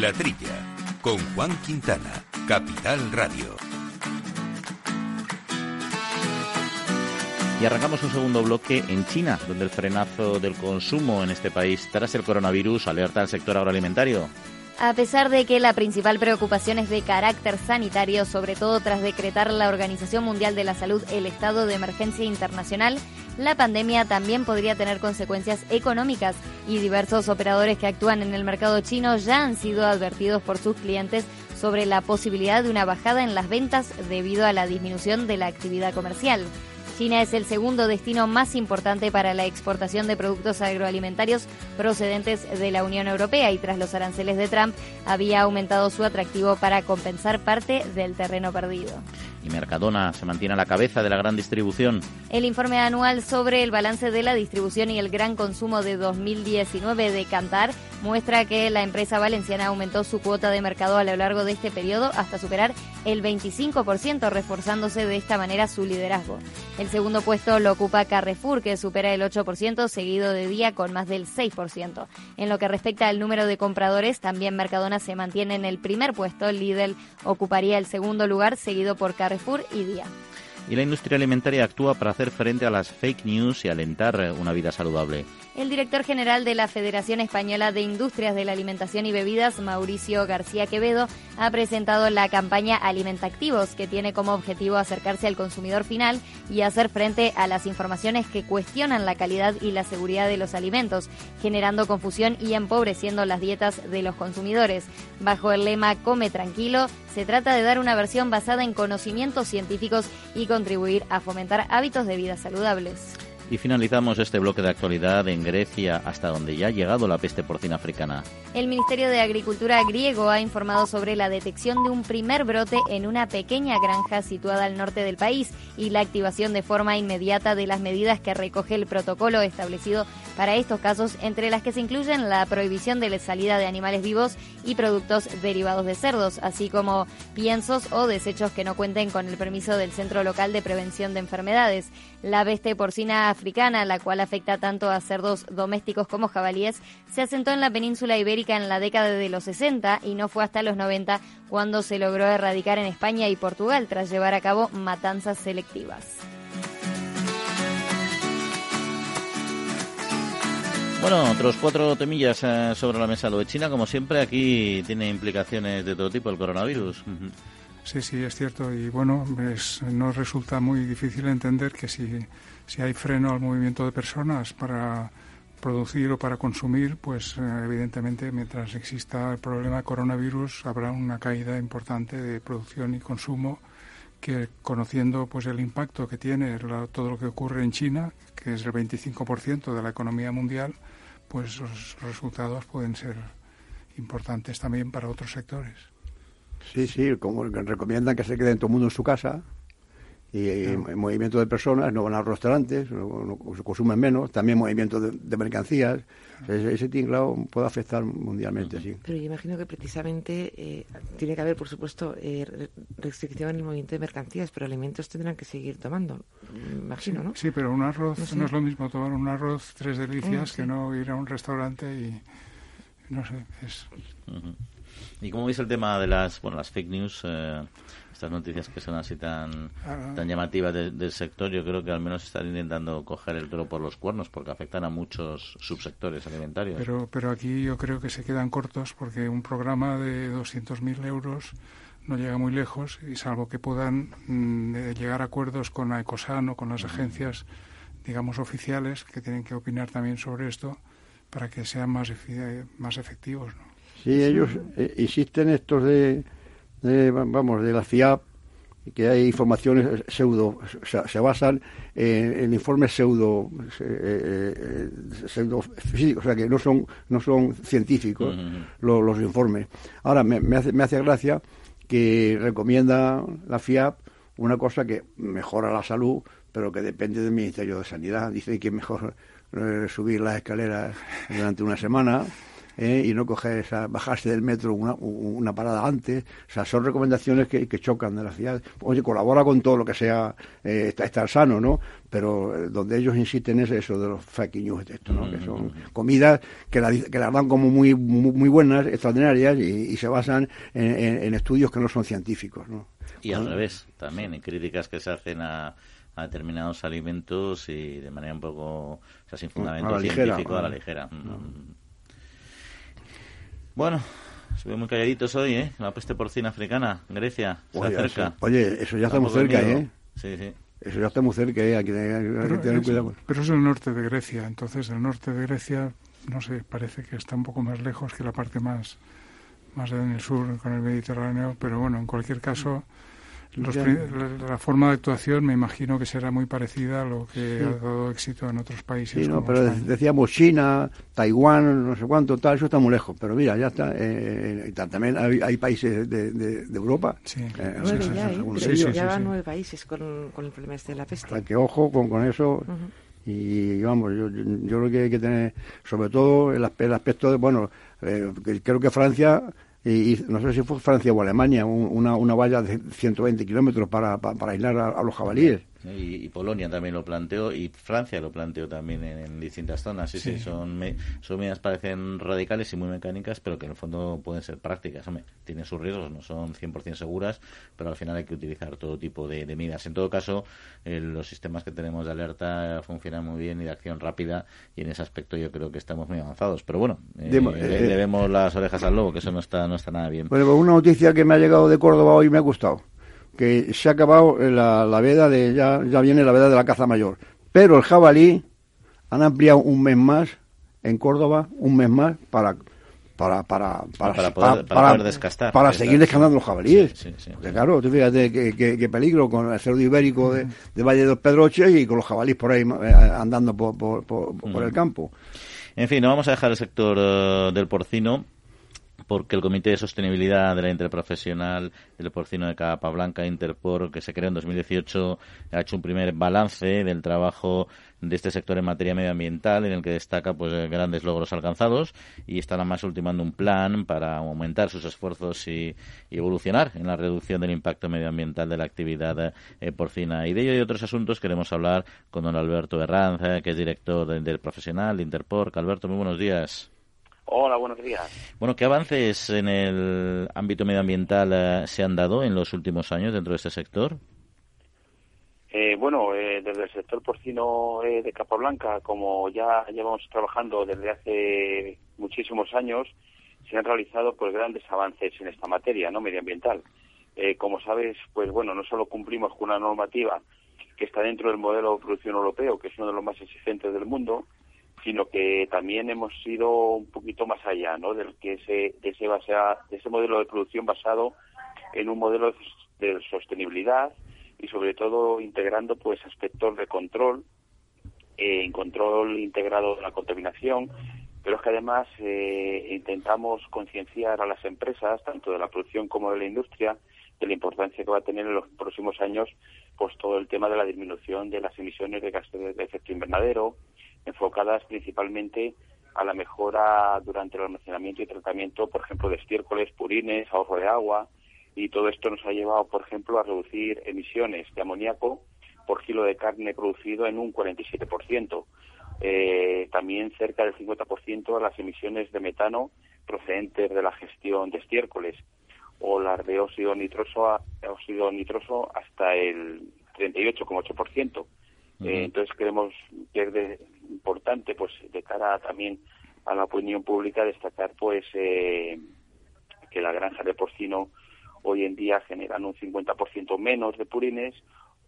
La Trilla, con Juan Quintana, Capital Radio. Y arrancamos un segundo bloque en China, donde el frenazo del consumo en este país tras el coronavirus alerta al sector agroalimentario. A pesar de que la principal preocupación es de carácter sanitario, sobre todo tras decretar la Organización Mundial de la Salud el estado de emergencia internacional, la pandemia también podría tener consecuencias económicas y diversos operadores que actúan en el mercado chino ya han sido advertidos por sus clientes sobre la posibilidad de una bajada en las ventas debido a la disminución de la actividad comercial. China es el segundo destino más importante para la exportación de productos agroalimentarios procedentes de la Unión Europea y tras los aranceles de Trump había aumentado su atractivo para compensar parte del terreno perdido y Mercadona se mantiene a la cabeza de la gran distribución. El informe anual sobre el balance de la distribución y el gran consumo de 2019 de Cantar muestra que la empresa valenciana aumentó su cuota de mercado a lo largo de este periodo hasta superar el 25%, reforzándose de esta manera su liderazgo. El segundo puesto lo ocupa Carrefour, que supera el 8%, seguido de Día con más del 6%. En lo que respecta al número de compradores, también Mercadona se mantiene en el primer puesto. Lidl ocuparía el segundo lugar, seguido por Carrefour y Día. y la industria alimentaria actúa para hacer frente a las fake news y alentar una vida saludable. El director general de la Federación Española de Industrias de la Alimentación y Bebidas, Mauricio García Quevedo, ha presentado la campaña Alimentactivos, que tiene como objetivo acercarse al consumidor final y hacer frente a las informaciones que cuestionan la calidad y la seguridad de los alimentos, generando confusión y empobreciendo las dietas de los consumidores. Bajo el lema Come tranquilo, se trata de dar una versión basada en conocimientos científicos y contribuir a fomentar hábitos de vida saludables. Y finalizamos este bloque de actualidad en Grecia, hasta donde ya ha llegado la peste porcina africana. El Ministerio de Agricultura griego ha informado sobre la detección de un primer brote en una pequeña granja situada al norte del país y la activación de forma inmediata de las medidas que recoge el protocolo establecido para estos casos, entre las que se incluyen la prohibición de la salida de animales vivos y productos derivados de cerdos, así como piensos o desechos que no cuenten con el permiso del Centro Local de Prevención de Enfermedades. La peste porcina africana, la cual afecta tanto a cerdos domésticos como jabalíes, se asentó en la península ibérica en la década de los 60 y no fue hasta los 90 cuando se logró erradicar en España y Portugal tras llevar a cabo matanzas selectivas. Bueno, otros cuatro temillas eh, sobre la mesa. Lo de China, como siempre, aquí tiene implicaciones de todo tipo el coronavirus. Sí, sí, es cierto. Y bueno, nos resulta muy difícil entender que si, si hay freno al movimiento de personas para producir o para consumir, pues eh, evidentemente mientras exista el problema coronavirus habrá una caída importante de producción y consumo que conociendo pues el impacto que tiene todo lo que ocurre en China, que es el 25% de la economía mundial, pues los resultados pueden ser importantes también para otros sectores. Sí, sí, como recomiendan que se quede todo el mundo en su casa, y el movimiento de personas, no van a los restaurantes, no, se consumen menos, también movimiento de, mercancías. ese, tinglado puede afectar mundialmente, sí. Pero yo imagino que precisamente eh, tiene que haber, por supuesto, eh, restricción en el movimiento de mercancías, pero alimentos tendrán que seguir tomando, imagino, ¿no? Sí, pero un arroz no, es lo mismo tomar un arroz tres delicias mm, que no ir a un restaurante y no sé, es... ¿Y cómo veis el tema de las, bueno, las fake news? Eh, estas noticias que son así tan, ah. tan llamativas del sector, yo creo que al menos están intentando coger el toro por los cuernos porque afectan a muchos subsectores alimentarios. Pero, pero aquí yo creo que se quedan cortos porque un programa de 200.000 euros no llega muy lejos y salvo que puedan mm, eh, llegar a acuerdos con la Ecosan o con las agencias, digamos, oficiales que tienen que opinar también sobre esto para que sean más, más efectivos. ¿no? Sí, ellos eh, insisten estos de vamos, de la FIAP, que hay informaciones pseudo, se basan en, informes pseudo, eh, eh, pseudo físicos, o sea que no son, no son científicos los, informes. Ahora, me, me, hace, me hace gracia que recomienda la FIAP una cosa que mejora la salud, pero que depende del Ministerio de Sanidad. Dice que es mejor eh, subir las escaleras durante una semana ¿eh? y no coger esa, bajarse del metro una, una, parada antes. O sea, son recomendaciones que, que, chocan de la ciudad. Oye, colabora con todo lo que sea eh, estar sano, ¿no? Pero eh, donde ellos insisten es eso de los fake news, esto, ¿no? Que son comidas que las que la dan como muy, muy, buenas, extraordinarias y, se basan en, estudios que no son científicos, ¿no? Y al revés, también, en críticas que se hacen a a determinados alimentos y de manera un poco, o sea, sin fundamento científico, a la ligera. Mm. Bueno, se ve muy calladitos hoy, ¿eh? La peste porcina africana, Grecia, se oye, acerca. Eso, oye, eso ya estamos cerca, ¿eh? Sí, sí. Eso ya estamos cerca, ¿eh? Hay que, tener cuidado. Pero es el norte de Grecia, entonces el norte de Grecia, no sé, parece que está un poco más lejos que la parte más, más en el sur, con el Mediterráneo, pero bueno, en cualquier caso la, forma de actuación me imagino que será muy parecida a lo que ha dado éxito en otros países. Sí, no, pero decíamos China, Taiwán, no sé cuánto, tal, eso está muy lejos. Pero mira, ya está. Eh, también hay, países de, Europa. Sí, eh, ya, van nueve países con, el problema este de la peste. que ojo con, con eso. Y vamos, yo, yo, creo que hay que tener, sobre todo el, aspecto de, bueno, eh, creo que Francia y, no sé si fue Francia o Alemania, una, una valla de 120 kilómetros para, para, aislar a, los jabalíes. Y, Polonia también lo planteó y Francia lo planteó también en, distintas zonas. Sí, sí, son, son medidas parecen radicales y muy mecánicas, pero que en el fondo pueden ser prácticas. Hombre, tienen sus riesgos, no son 100% seguras, pero al final hay que utilizar todo tipo de, medidas. En todo caso, eh, los sistemas que tenemos de alerta funcionan muy bien y de acción rápida y en ese aspecto yo creo que estamos muy avanzados. Pero bueno, eh, le, vemos las orejas al lobo, que eso no está, no está nada bien. Bueno, pues una noticia que me ha llegado de Córdoba hoy me ha gustado que se ha acabado la, la veda de, ya, ya viene la veda de la caza mayor. Pero el jabalí han ampliado un mes más en Córdoba, un mes más para para para para, para, poder, descastar. Para seguir descansando los jabalíes. Sí, claro, tú fíjate qué, peligro con el cerdo ibérico de, Valle de los Pedroches y con los jabalíes por ahí eh, andando por, por, por, el campo. En fin, no vamos a dejar el sector eh, del porcino porque el Comité de Sostenibilidad de la Interprofesional del Porcino de Capa Blanca, Interpor, que se creó en 2018, ha hecho un primer balance del trabajo de este sector en materia medioambiental, en el que destaca pues grandes logros alcanzados y están además ultimando un plan para aumentar sus esfuerzos y, evolucionar en la reducción del impacto medioambiental de la actividad eh, porcina. Y de ello y otros asuntos queremos hablar con don Alberto Herranz, que es director del Interprofesional de Interpor. Alberto, muy buenos días. Hola, buenos días. Bueno, ¿qué avances en el ámbito medioambiental eh, se han dado en los últimos años dentro de este sector? Eh, bueno, eh, desde el sector porcino de Capablanca, como ya llevamos trabajando desde hace muchísimos años, se han realizado pues grandes avances en esta materia, no medioambiental. como sabes, pues bueno, no solo cumplimos con una normativa que está dentro del modelo de producción europeo, que es uno de los más exigentes del mundo, sino que también hemos ido un poquito más allá, ¿no? Del que ese, de ese, de ese modelo de producción basado en un modelo de sostenibilidad y sobre todo integrando pues aspectos de control, eh, en control integrado de la contaminación, pero es que además eh, intentamos concienciar a las empresas, tanto de la producción como de la industria, de la importancia que va a tener en los próximos años pues todo el tema de la disminución de las emisiones de gases de efecto invernadero, enfocadas principalmente a la mejora durante el almacenamiento y tratamiento, por ejemplo, de estiércoles, purines, ahorro de agua, y todo esto nos ha llevado, por ejemplo, a reducir emisiones de amoníaco por kilo de carne producido en un 47%. Eh, también cerca del 50% de las emisiones de metano procedentes de la gestión de estiércoles o las de óxido óxido nitroso hasta el 38,8%. Eh, entonces creemos que es importante, pues de cara también a la opinión pública, destacar pues eh, que la granja de porcino hoy en día generan un 50% menos de purines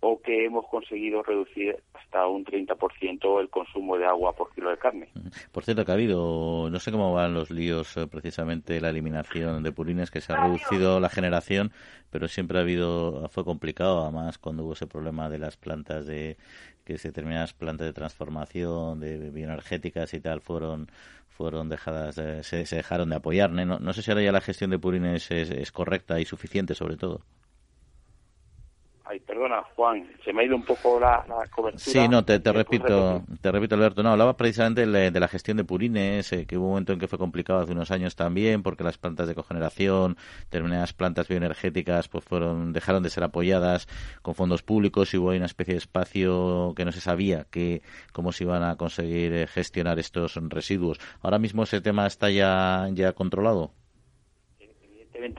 o que hemos conseguido reducir hasta un 30% el consumo de agua por kilo de carne. Por cierto, que ha habido, no sé cómo van los líos eh, precisamente la eliminación de purines, que se ha reducido la generación, pero siempre ha habido, fue complicado, además, cuando hubo ese problema de las plantas de, que determinadas plantas de transformación, de bioenergéticas y tal, fueron fueron dejadas, se, dejaron de apoyar. ¿no? no sé si ahora ya la gestión de purines es correcta y suficiente, sobre todo. Ay, perdona, Juan, se me ha ido un poco la, cobertura. Sí, no, te, repito, te repito, Alberto. No, hablaba precisamente de, la gestión de purines, eh, que hubo un momento en que fue complicado hace unos años también, porque las plantas de cogeneración, determinadas plantas bioenergéticas, pues fueron, dejaron de ser apoyadas con fondos públicos y hubo una especie de espacio que no se sabía que cómo se iban a conseguir eh, gestionar estos residuos. Ahora mismo ese tema está ya, ya controlado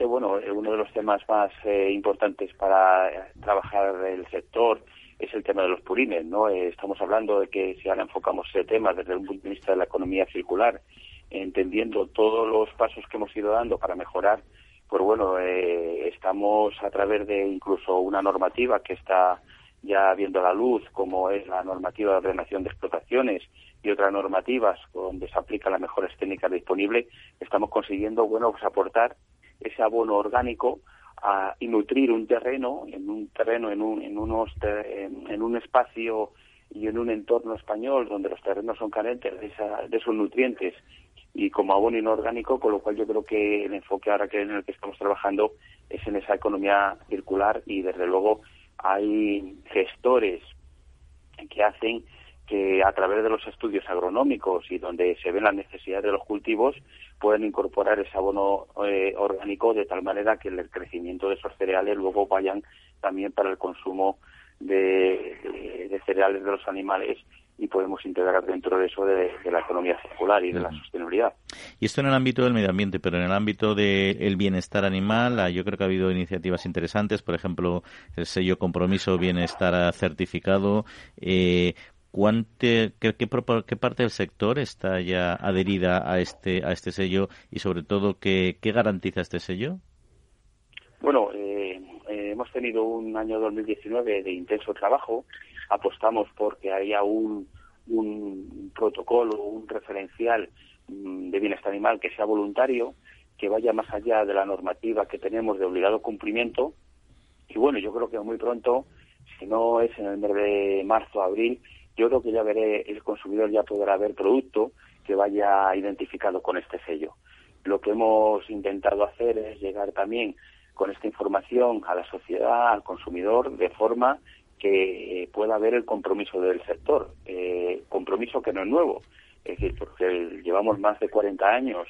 bueno, eh, uno de los temas más eh, importantes para eh, trabajar el sector es el tema de los purines, ¿no? estamos hablando de que si ahora enfocamos ese tema desde un punto de vista de la economía circular, entendiendo todos los pasos que hemos ido dando para mejorar, pues bueno, estamos a través de incluso una normativa que está ya viendo la luz, como es la normativa de ordenación de explotaciones y otras normativas donde se aplican las mejores técnicas disponibles, estamos consiguiendo, bueno, pues aportar ese abono orgánico a, y nutrir un terreno, en un terreno, en un, en, unos en, un espacio y en un entorno español donde los terrenos son carentes de, de esos nutrientes y como abono inorgánico, con lo cual yo creo que el enfoque ahora que en el que estamos trabajando es en esa economía circular y desde luego hay gestores que hacen que a través de los estudios agronómicos y donde se ven las necesidades de los cultivos pueden incorporar ese abono eh, orgánico de tal manera que el crecimiento de esos cereales luego vayan también para el consumo de, de cereales de los animales y podemos integrar dentro de eso de, la economía circular y de la sostenibilidad. Y esto en el ámbito del medio ambiente, pero en el ámbito del bienestar animal, ah, yo creo que ha habido iniciativas interesantes, por ejemplo, el sello Compromiso Bienestar Certificado. Eh, qué, qué, parte del sector está ya adherida a este, a este sello y, sobre todo, qué, qué garantiza este sello? Bueno, eh, eh, hemos tenido un año 2019 de intenso trabajo apostamos porque haya un, un protocolo, un referencial mm, de bienestar animal que sea voluntario, que vaya más allá de la normativa que tenemos de obligado cumplimiento. Y bueno, yo creo que muy pronto, si no es en el mes de marzo, abril, yo creo que ya veré, el consumidor ya podrá ver producto que vaya identificado con este sello. Lo que hemos intentado hacer es llegar también con esta información a la sociedad, al consumidor, de forma que pueda haber el compromiso del sector, eh, compromiso que no es nuevo, es decir, porque llevamos más de 40 años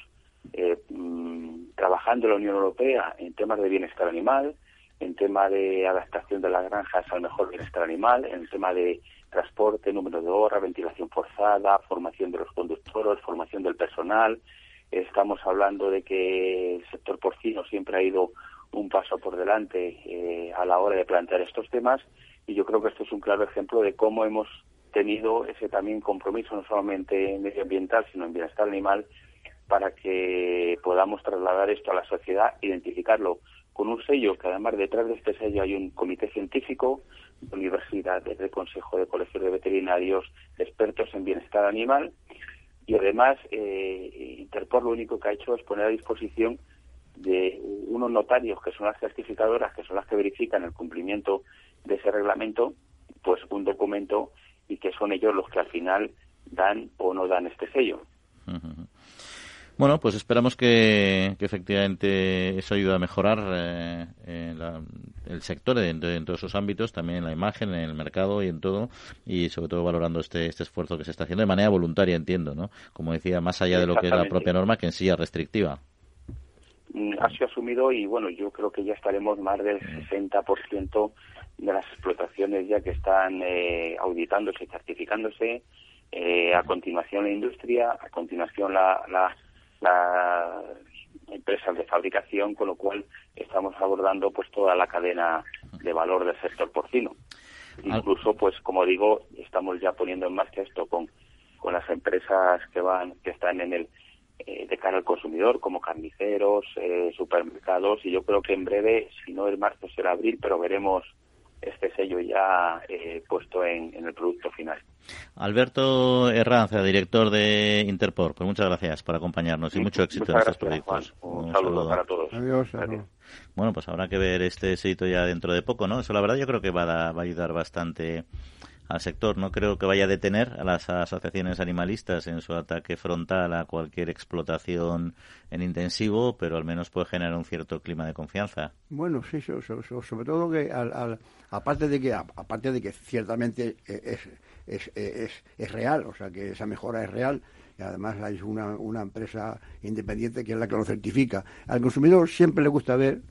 eh, mm, trabajando en la Unión Europea en temas de bienestar animal, en tema de adaptación de las granjas al mejor bienestar animal, en tema de transporte, número de horas, ventilación forzada, formación de los conductores, formación del personal. Estamos hablando de que el sector porcino siempre ha ido un paso por delante eh, a la hora de plantear estos temas y yo creo que esto es un claro ejemplo de cómo hemos tenido ese también compromiso no solamente medioambiental sino en bienestar animal para que podamos trasladar esto a la sociedad, identificarlo con un sello que además detrás de este sello hay un comité científico, universidades, de consejo de colegios de veterinarios, expertos en bienestar animal y además eh, Interpol lo único que ha hecho es poner a disposición de unos notarios que son las certificadoras, que son las que verifican el cumplimiento de ese reglamento, pues un documento y que son ellos los que al final dan o no dan este sello. Bueno, pues esperamos que, efectivamente eso ayude a mejorar eh, el sector en, en, todos esos ámbitos, también en la imagen, en el mercado y en todo, y sobre todo valorando este, este esfuerzo que se está haciendo de manera voluntaria, entiendo, ¿no? Como decía, más allá de lo que es la propia norma, que en sí es restrictiva. Mm, ha sido asumido y bueno, yo creo que ya estaremos más del 60% de las explotaciones ya que están eh, auditándose y certificándose. Eh, a continuación la industria, a continuación la, la, la empresas de fabricación, con lo cual estamos abordando pues toda la cadena de valor del sector porcino. Incluso, pues como digo, estamos ya poniendo en marcha esto con, con las empresas que van, que están en el eh, de cara al consumidor, como carniceros, eh, supermercados, y yo creo que en breve, si no es marzo, será abril, pero veremos este sello ya eh, puesto en, el producto final. Alberto Herranza, director de Interpor, pues muchas gracias por acompañarnos y mucho éxito en estos proyectos. Un, saludo, para todos. Adiós. Bueno, pues habrá que ver este sello ya dentro de poco, ¿no? Eso la verdad yo creo que va a, va a ayudar bastante al sector. No creo que vaya a detener a las asociaciones animalistas en su ataque frontal a cualquier explotación en intensivo, pero al menos puede generar un cierto clima de confianza. Bueno, sí, sobre todo que al, aparte de que aparte de que ciertamente es, es, es, es, real, o sea que esa mejora es real y además hay una, una empresa independiente que es la que lo certifica. Al consumidor siempre le gusta ver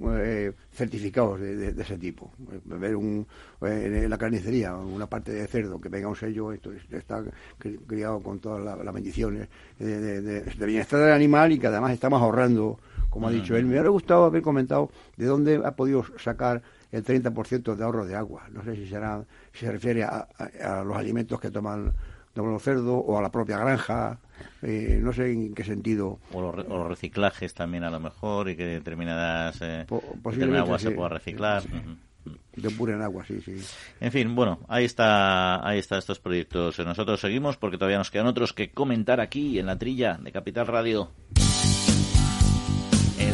eh, certificados de, ese tipo. Ver un, eh, en la carnicería una parte de cerdo que venga un sello, esto está criado con todas las bendiciones de, bienestar del animal y que además estamos ahorrando, como ha dicho él. Me hubiera gustado haber comentado de dónde ha podido sacar el 30% de ahorro de agua. No sé si será si se refiere a los alimentos que toman los cerdos o a la propia granja, eh, no sé en qué sentido. O los, reciclajes también a lo mejor y que determinadas, eh, agua se pueda reciclar. Depuren agua, sí, sí. En fin, bueno, ahí está, ahí está estos proyectos. Nosotros seguimos porque todavía nos quedan otros que comentar aquí en la trilla de Capital Radio.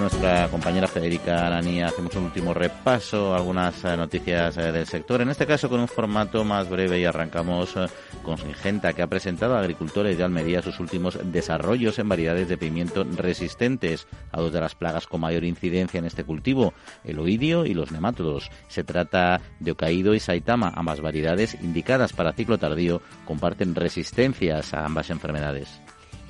Nuestra compañera Federica Aranía hacemos un último repaso, algunas eh, noticias eh, del sector, en este caso con un formato más breve y arrancamos eh, con Singenta, que ha presentado a agricultores de Almería sus últimos desarrollos en variedades de pimiento resistentes a dos de las plagas con mayor incidencia en este cultivo, el oidio y los nemátodos. Se trata de Ocaído y Saitama, ambas variedades indicadas para ciclo tardío, comparten resistencias a ambas enfermedades.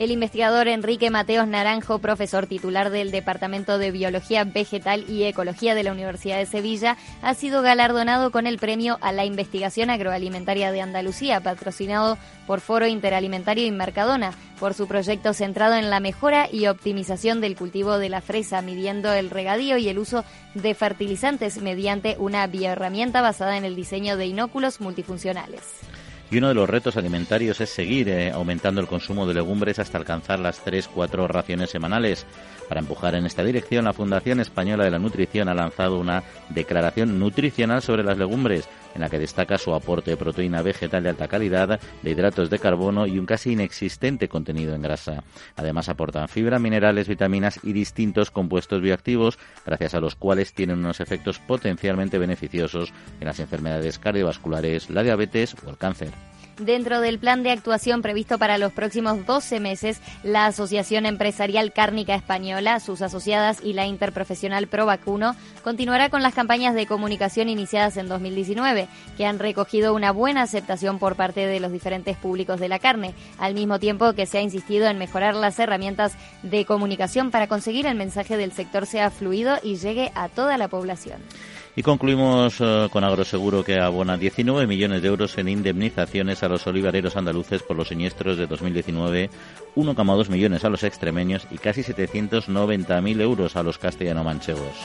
El investigador Enrique Mateos Naranjo, profesor titular del Departamento de Biología Vegetal y Ecología de la Universidad de Sevilla, ha sido galardonado con el premio a la investigación agroalimentaria de Andalucía, patrocinado por Foro Interalimentario y Mercadona, por su proyecto centrado en la mejora y optimización del cultivo de la fresa, midiendo el regadío y el uso de fertilizantes mediante una bioherramienta basada en el diseño de inóculos multifuncionales. Y uno de los retos alimentarios es seguir eh, aumentando el consumo de legumbres hasta alcanzar las 3-4 raciones semanales. Para empujar en esta dirección, la Fundación Española de la Nutrición ha lanzado una declaración nutricional sobre las legumbres, en la que destaca su aporte de proteína vegetal de alta calidad, de hidratos de carbono y un casi inexistente contenido en grasa. Además aportan fibra, minerales, vitaminas y distintos compuestos bioactivos, gracias a los cuales tienen unos efectos potencialmente beneficiosos en las enfermedades cardiovasculares, la diabetes o el cáncer. Dentro del plan de actuación previsto para los próximos 12 meses, la Asociación Empresarial Cárnica Española, sus asociadas y la Interprofesional Pro Vacuno continuará con las campañas de comunicación iniciadas en 2019, que han recogido una buena aceptación por parte de los diferentes públicos de la carne, al mismo tiempo que se ha insistido en mejorar las herramientas de comunicación para conseguir el mensaje del sector sea fluido y llegue a toda la población. Y concluimos eh, con Agroseguro que abona 19 millones de euros en indemnizaciones a los olivareros andaluces por los siniestros de 2019, 1,2 millones a los extremeños y casi 790.000 euros a los castellano-manchegos.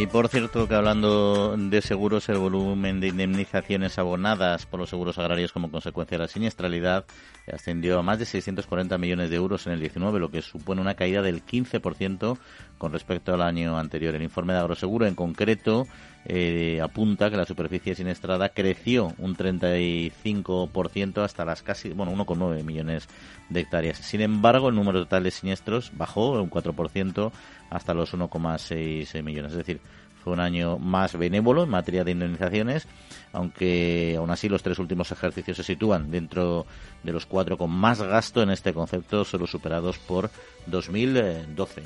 Y por cierto que hablando de seguros, el volumen de indemnizaciones abonadas por los seguros agrarios como consecuencia de la siniestralidad ascendió a más de 640 millones de euros en el 19, lo que supone una caída del 15% con respecto al año anterior. El informe de Agroseguro en concreto eh, apunta que la superficie siniestrada creció un 35% hasta las casi, bueno, 1,9 millones de hectáreas. Sin embargo, el número total de siniestros bajó un 4% hasta los 1,6 millones. Es decir, fue un año más benévolo en materia de indemnizaciones, aunque aún así los tres últimos ejercicios se sitúan dentro de los cuatro con más gasto en este concepto, solo superados por 2012.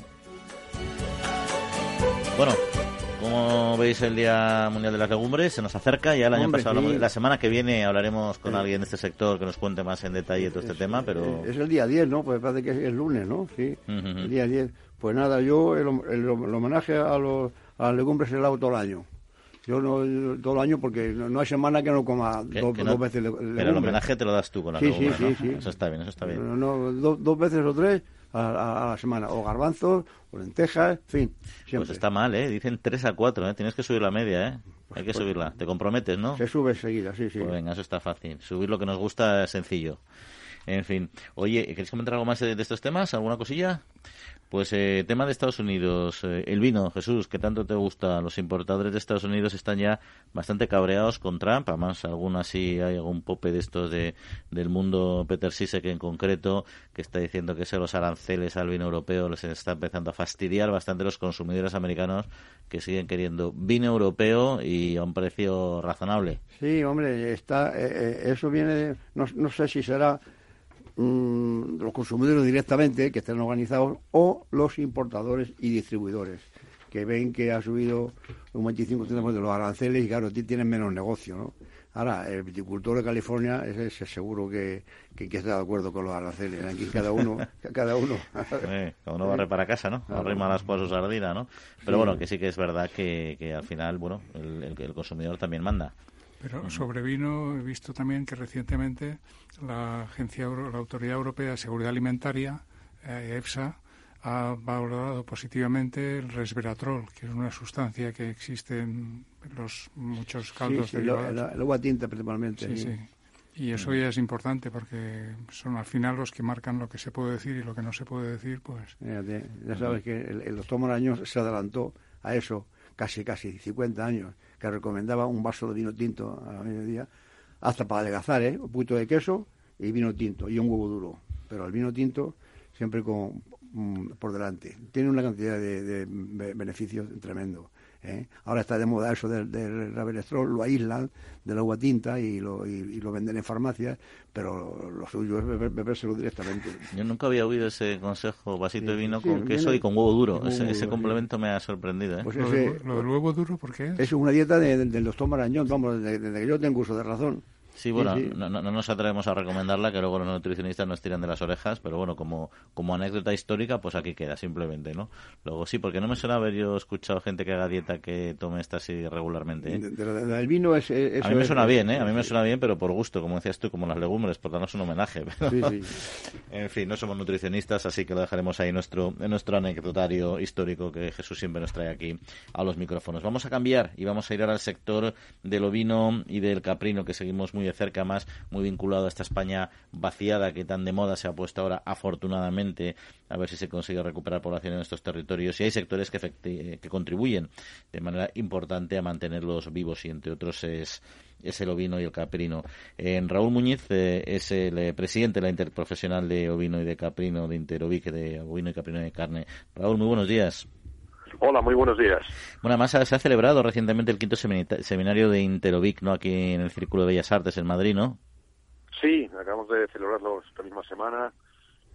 Bueno, como veis el Día Mundial de las Legumbres se nos acerca, ya el año pasado, la semana que viene hablaremos con alguien de este sector que nos cuente más en detalle todo este tema, pero... Es el día 10, ¿no? Pues parece que es el lunes, ¿no? Sí, el día 10. Pues nada, yo el, homenaje a, los, a las legumbres se lo hago todo el año. Yo no todo el año porque no, hay semana que no coma dos, veces legumbres. Pero el homenaje te lo das tú con la sí, sí, sí, sí, Eso está bien, eso está bien. No, dos veces o tres a, la semana. O garbanzos, o lentejas, en fin. Pues está mal, ¿eh? Dicen tres a cuatro, ¿eh? Tienes que subir la media, ¿eh? Pues hay que subirla. Te comprometes, ¿no? Se sube enseguida, sí, sí. Pues venga, eso está fácil. Subir lo que nos gusta es sencillo. En fin. Oye, ¿queréis comentar algo más de estos temas? ¿Alguna cosilla? Pues eh, tema de Estados Unidos, eh, el vino, Jesús, que tanto te gusta. Los importadores de Estados Unidos están ya bastante cabreados con Trump. Además, algunas sí hay algún pope de estos de, del mundo, Peter Sisek en concreto, que está diciendo que se los aranceles al vino europeo les está empezando a fastidiar bastante los consumidores americanos que siguen queriendo vino europeo y a un precio razonable. Sí, hombre, está, eh, eso viene, no, no sé si será Mm, los consumidores directamente que estén organizados o los importadores y distribuidores que ven que ha subido un 25% de los aranceles y claro, tienen menos negocio, ¿no? Ahora, el viticultor de California es, seguro que, que, está de acuerdo con los aranceles. Aquí cada uno, cada uno. cada uno va a para casa, ¿no? Arrima las cosas su sardina, ¿no? Pero bueno, que sí que es verdad que, que al final, bueno, el consumidor también manda. Pero sobre vino he visto también que recientemente la agencia, la Autoridad Europea de Seguridad Alimentaria, eh, EFSA, ha valorado positivamente el resveratrol, que es una sustancia que existe en los muchos caldos sí, sí, el agua tinta principalmente. Sí, sí. Y eso ya es importante porque son al final los que marcan lo que se puede decir y lo que no se puede decir, pues... ya sabes que el, el doctor Moraño se adelantó a eso casi, casi 50 años que recomendaba un vaso de vino tinto a mediodía, hasta para adelgazar, ¿eh? Un poquito de queso y vino tinto y un huevo duro. Pero el vino tinto siempre con, mm, por delante. Tiene una cantidad de, beneficios tremendo. ¿Eh? Ahora está de moda eso del, del lo aíslan del agua tinta y lo, y, lo venden en farmacias, pero lo suyo es bebérselo directamente. Yo nunca había oído ese consejo, vasito de vino con queso y con huevo duro. ese, complemento me ha sorprendido. ¿eh? Pues lo, del huevo duro, ¿por qué? Es una dieta del doctor Marañón, vamos, desde que yo tengo uso de razón. Sí, bueno, No, no, nos atrevemos a recomendarla, que luego los nutricionistas nos tiran de las orejas, pero bueno, como, como anécdota histórica, pues aquí queda, simplemente, ¿no? Luego sí, porque no me suena haber yo escuchado gente que haga dieta que tome esta así regularmente. ¿eh? del vino es... a mí me suena bien, ¿eh? A mí me suena bien, pero por gusto, como decías tú, como las legumbres, por darnos un homenaje. Sí, sí. en fin, no somos nutricionistas, así que lo dejaremos ahí nuestro, en nuestro anecdotario histórico que Jesús siempre nos trae aquí a los micrófonos. Vamos a cambiar y vamos a ir ahora al sector del ovino y del caprino, que seguimos muy de cerca, más muy vinculado a esta España vaciada que tan de moda se ha puesto ahora, afortunadamente, a ver si se consigue recuperar población en estos territorios. Y hay sectores que, que contribuyen de manera importante a mantenerlos vivos y entre otros es es el ovino y el caprino. En Raúl Muñiz eh, es el eh, presidente de la Interprofesional de Ovino y de Caprino, de Interovic, de Ovino y Caprino de Carne. Raúl, muy buenos días. Hola, muy buenos días. Bueno, además se ha celebrado recientemente el quinto seminario de Interovic, ¿no? Aquí en el Círculo de Bellas Artes en Madrid, ¿no? Sí, acabamos de celebrarlo esta misma semana.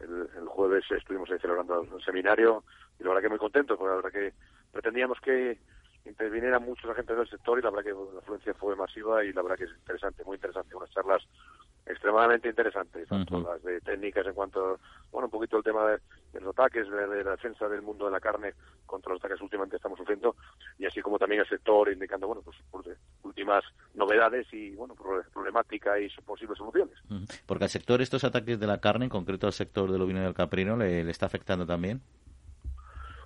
El, jueves estuvimos ahí celebrando el seminario y la verdad que muy contentos, porque la verdad que pretendíamos que interviniera muchos agentes del sector y la verdad que la afluencia fue masiva y la verdad que es interesante, muy interesante, unas charlas extremadamente interesantes, tanto las de técnicas en cuanto, bueno, un poquito el tema de, los ataques, de, la defensa del mundo de la carne contra los ataques últimamente estamos sufriendo, y así como también el sector indicando, bueno, pues, últimas novedades y, bueno, problemática y posibles soluciones. Porque al sector estos ataques de la carne, en concreto al sector del ovino y del caprino, ¿le, le está afectando también?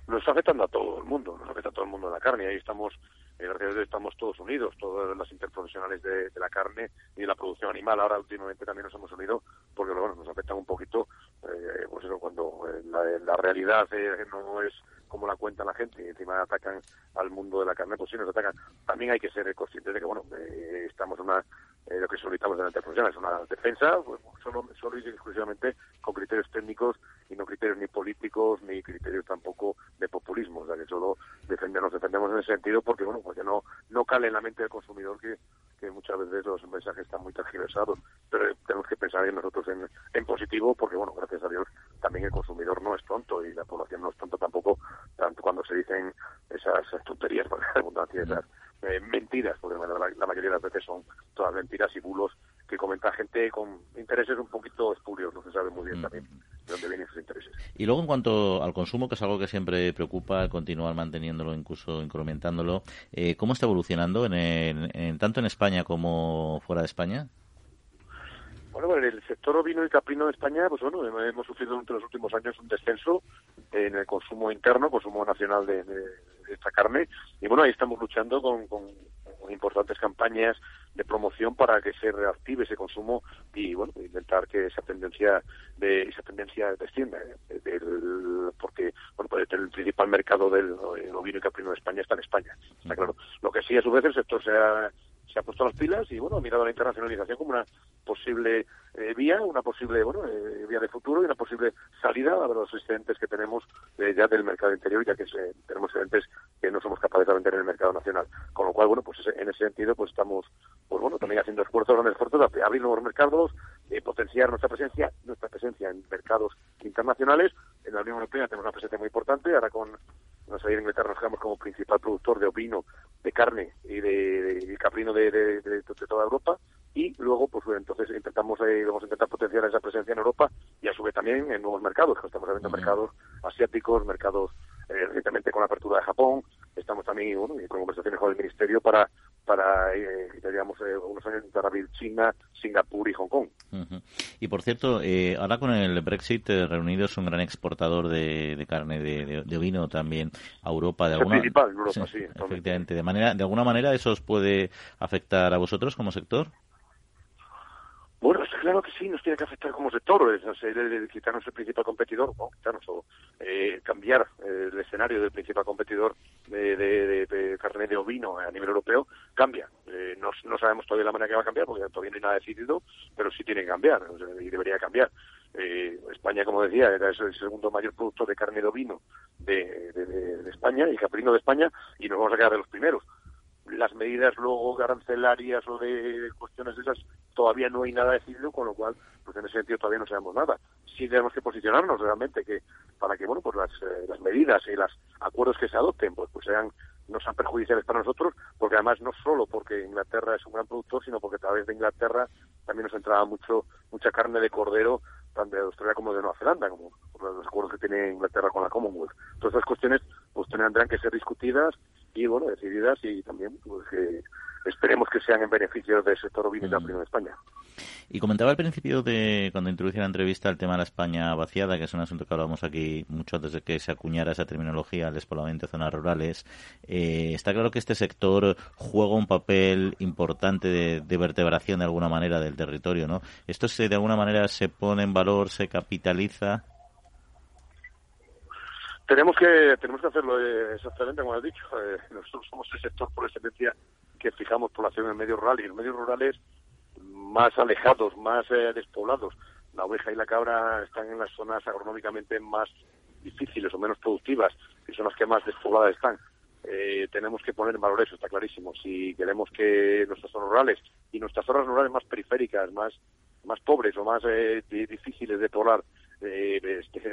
Nos está afectando a todo el mundo, nos afecta a todo el mundo de la carne, ahí estamos eh, gracias a Dios estamos todos unidos, todas las interprofesionales de, la carne y de la producción animal. Ahora últimamente también nos hemos unido porque bueno, nos afecta un poquito, eh, pues eso, cuando eh, la, realidad no es como la cuenta la gente y encima atacan al mundo de la carne, pues sí nos atacan. También hay que ser conscientes de que, bueno, estamos en una eh, lo que solicitamos de la es una defensa pues, solo, solo y exclusivamente con criterios técnicos y no criterios ni políticos ni criterios tampoco de populismo, o sea que solo defendemos, defendemos en ese sentido porque bueno, porque no, no cale en la mente del consumidor que, que muchas veces los mensajes están muy tergiversados, pero tenemos que pensar en nosotros en, positivo porque bueno, gracias a Dios también el consumidor no es tonto y la población no es tonto tampoco, tanto cuando se dicen esas, tonterías, por ejemplo, esas eh, mentiras, porque la, mayoría de las veces son todas mentiras y bulos que comenta gente con intereses un poquito espurios, no se sabe muy bien también de dónde vienen esos intereses. Y luego en cuanto al consumo, que es algo que siempre preocupa, continuar manteniéndolo, incluso incrementándolo, eh, ¿cómo está evolucionando en, tanto en España como fuera de España? Bueno, en el sector ovino y caprino de España, pues bueno, hemos sufrido entre los últimos años un descenso en el consumo interno, consumo nacional de esta carne. Y bueno, ahí estamos luchando con, con, importantes campañas de promoción para que se reactive ese consumo y bueno intentar que esa tendencia de esa tendencia descienda eh, porque bueno pues el principal mercado del ovino y caprino de España está en España está claro. Lo que sí a su vez el sector se ha se ha puesto las pilas y bueno ha mirado la internacionalización como una posible eh, vía, una posible bueno eh, vía de futuro y una posible salida a los excedentes que tenemos eh, ya del mercado interior, ya que tenemos excedentes que no somos capaces de vender en el mercado nacional. Con lo cual, bueno, pues en ese sentido, pues estamos, pues bueno, también haciendo esfuerzos, grandes esfuerzos de abrir nuevos mercados, potenciar nuestra presencia, nuestra presencia en mercados internacionales. En la Unión Europea tenemos una presencia muy importante, ahora con nos salir en Inglaterra nos quedamos como principal productor de ovino, de carne y de, caprino de, de, toda Europa y luego pues entonces intentamos eh, vamos a intentar potenciar esa presencia en Europa y a su vez también en nuevos mercados. Que estamos abriendo mercados asiáticos mercados eh, recientemente con la apertura de Japón. Estamos también bueno, con conversaciones con el ministerio para para eh, digamos eh, unos años para abrir China Singapur y Hong Kong. Y por cierto eh, ahora con el Brexit eh, Reunido es un gran exportador de, carne de, de, ovino también a Europa de alguna principal Europa sí, efectivamente. De manera de alguna manera eso os puede afectar a vosotros como sector bueno, claro que sí, nos tiene que afectar como sector, es, el, quitarnos el principal competidor, ¿no? quitarnos o eh, cambiar eh, el escenario del principal competidor de, carne de ovino a nivel europeo, cambia. Eh, no, no, sabemos todavía la manera que va a cambiar, porque todavía no hay nada decidido, pero sí tiene que cambiar y debería cambiar. España, como decía, era el segundo mayor productor de carne de ovino de, de, España y caprino de España y nos vamos a quedar de los primeros. Las medidas luego arancelarias o de cuestiones de esas todavía no hay nada decidido, con lo cual, pues en ese sentido todavía no sabemos nada. Sí tenemos que posicionarnos realmente que para que bueno pues las, eh, las medidas y los acuerdos que se adopten pues, pues sean no sean perjudiciales para nosotros, porque además no solo porque Inglaterra es un gran productor, sino porque a través de Inglaterra también nos entraba mucho mucha carne de cordero tanto de Australia como de Nueva Zelanda, como los acuerdos que tiene Inglaterra con la Commonwealth. Todas esas cuestiones pues tendrán que ser discutidas y bueno decididas y también pues que esperemos que sean en beneficio del sector ovino y en España. Y comentaba al principio de cuando introducí la entrevista el tema de la España vaciada, que es un asunto que hablamos aquí mucho antes de que se acuñara esa terminología, el despoblamiento de zonas rurales. Eh, está claro que este sector juega un papel importante de, vertebración de alguna manera del territorio, ¿no? Esto se, de alguna manera se pone en valor, se capitaliza. Tenemos que tenemos que hacerlo eh, exactamente como has dicho. Eh, nosotros somos el sector por excelencia que fijamos población en medios rurales y en medios rurales más alejados, más eh, despoblados. La oveja y la cabra están en las zonas agronómicamente más difíciles o menos productivas, que son las que más despobladas están. Eh, tenemos que poner en valor eso, está clarísimo. Si queremos que nuestras zonas rurales y nuestras zonas rurales más periféricas, más, más pobres o más eh, difíciles de poblar,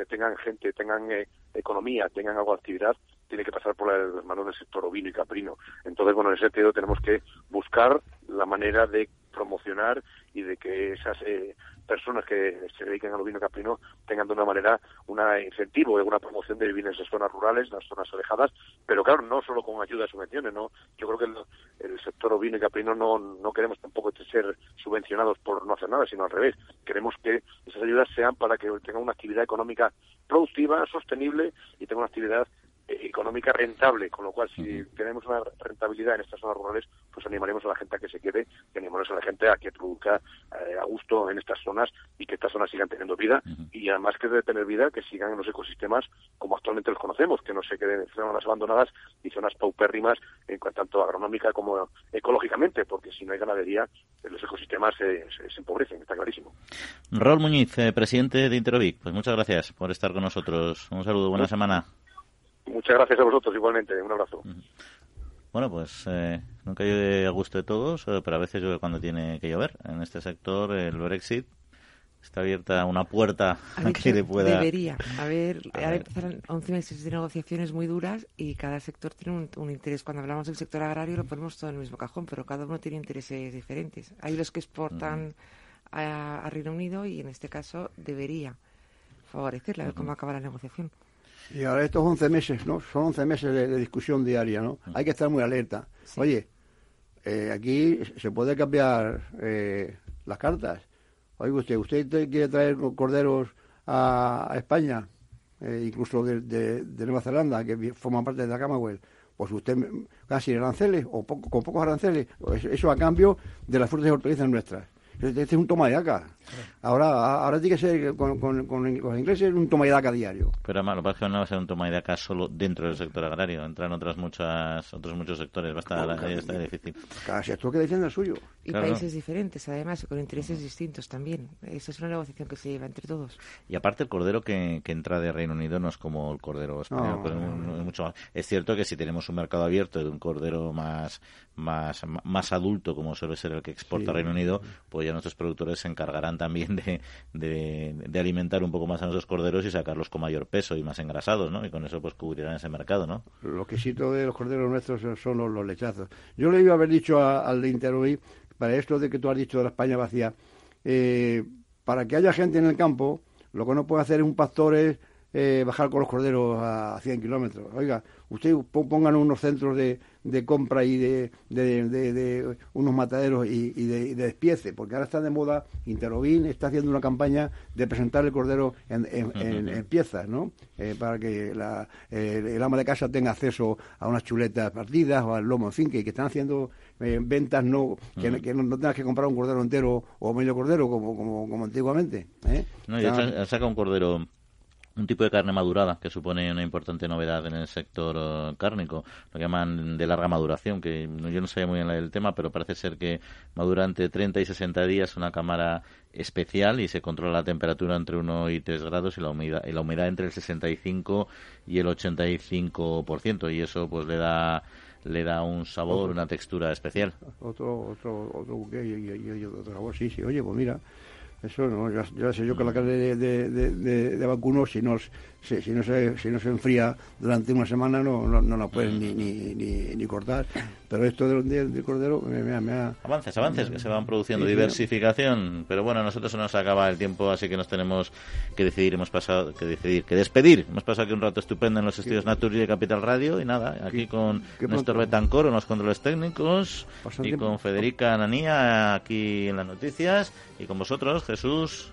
tengan gente, tengan economía, tengan algo de actividad, tiene que pasar por las manos del sector ovino y caprino. Entonces, bueno, en ese sentido tenemos que buscar la manera de promocionar y de que esas eh, personas que se dediquen al ovino caprino tengan de una manera un incentivo de una promoción de vivir en esas zonas rurales, las zonas alejadas, pero claro, no solo con ayuda de subvenciones, no. Yo creo que el, sector ovino y caprino no, no queremos tampoco ser subvencionados por no hacer nada, sino al revés. Queremos que esas ayudas sean para que tengan una actividad económica productiva, sostenible y tenga una actividad económica rentable, con lo cual si tenemos una rentabilidad en estas zonas rurales, pues animaremos a la gente a que se quede y animaremos a la gente a que produzca eh, a gusto en estas zonas y que estas zonas sigan teniendo vida y además que de tener vida, que sigan en los ecosistemas como actualmente los conocemos, que no se queden en zonas abandonadas y zonas paupérrimas en cuanto tanto agronómica como ecológicamente, porque si no hay ganadería, los ecosistemas se, empobrecen, está clarísimo. Raúl Muñiz, eh, presidente de Interovic, pues muchas gracias por estar con nosotros. Un saludo, buena semana. Muchas gracias a vosotros igualmente. Un abrazo. Bueno, pues eh, nunca llueve a gusto de todos, eh, pero a veces llueve cuando tiene que llover. En este sector, el Brexit está abierta una puerta a que le pueda. Debería. A ver, ahora empezarán 11 meses de negociaciones muy duras y cada sector tiene un, interés. Cuando hablamos del sector agrario lo ponemos todo en el mismo cajón, pero cada uno tiene intereses diferentes. Hay los que exportan a, Reino Unido y en este caso debería favorecerle a ver cómo acaba la negociación. Y ahora estos 11 meses, ¿no? Son 11 meses de, discusión diaria, ¿no? Hay que estar muy alerta. Oye, eh, aquí se puede cambiar eh, las cartas. Oye, usted, ¿usted quiere traer corderos a, España, eh, incluso de, Nueva Zelanda, que forman parte de la Commonwealth? Pues usted casi aranceles o con pocos aranceles, eso a cambio de las frutas y hortalizas nuestras. Este es un toma de daca. Ahora, ahora tiene que ser con, con, los ingleses un toma de daca diario. Pero además, lo que pasa es que no va a ser un toma de daca solo dentro del sector agrario. Entran otras muchas, otros muchos sectores. Va a estar, difícil. Cada sector que defiende el suyo. Y países diferentes, además, con intereses distintos también. Esa es una negociación que se lleva entre todos. Y aparte, el cordero que, que entra de Reino Unido no es como el cordero español. es, mucho más. es cierto que si tenemos un mercado abierto de un cordero más, más, más adulto, como suele ser el que exporta Reino Unido, pues ya nuestros productores se encargarán también de, de, alimentar un poco más a nuestros corderos y sacarlos con mayor peso y más engrasados, ¿no? Y con eso pues cubrirán ese mercado, ¿no? Lo que cito de los corderos nuestros son los, lechazos. Yo le iba a haber dicho al de Interhoy, para esto de que tú has dicho de la España vacía, eh, para que haya gente en el campo, lo que no puede hacer un pastor es eh, bajar con los corderos a 100 kilómetros. Oiga, usted pongan unos centros de, de compra y de, de, unos mataderos y, de, despiece, porque ahora está de moda, Interovín está haciendo una campaña de presentar el cordero en, en, piezas, ¿no? Eh, para que la, el ama de casa tenga acceso a unas chuletas partidas o al lomo, en fin, que, que están haciendo eh, ventas no que, no, tengas que comprar un cordero entero o medio cordero como, como, como antiguamente. ¿eh? No, ya saca un cordero un tipo de carne madurada que supone una importante novedad en el sector eh, cárnico, lo que llaman de larga maduración, que yo no sabía muy bien el tema, pero parece ser que madura entre 30 y 60 días una cámara especial y se controla la temperatura entre 1 y 3 grados y la humedad, y la humedad entre el 65 y el 85% y eso pues le da le da un sabor, una textura especial. Otro, otro, otro buque y, otro sabor, sí, sí. Oye, pues mira, eso no, ya, sé yo que la carne de, de, de, vacuno, si no, si, si, no se, si no se enfría durante una semana, no, no, no la pueden ni, ni, ni, ni cortar. Pero esto del, del cordero me, me, ha... Avances, avances, que se van produciendo, diversificación. Pero bueno, a nosotros se nos acaba el tiempo, así que nos tenemos que decidir, hemos pasado, que decidir, que despedir. Hemos pasado aquí un rato estupendo en los estudios Naturgy de Capital Radio. Y nada, aquí con Néstor Betancor en los controles técnicos. Y con Federica Ananía aquí en las noticias. Y con vosotros, Jesús.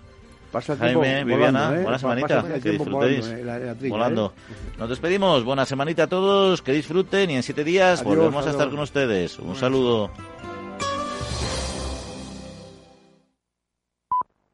Jaime, Viviana, ¿eh? buena semanita, que disfrutéis. Volando. ¿eh? Nos despedimos, buena semanita a todos, que disfruten y en siete días volvemos a estar con ustedes. Un saludo.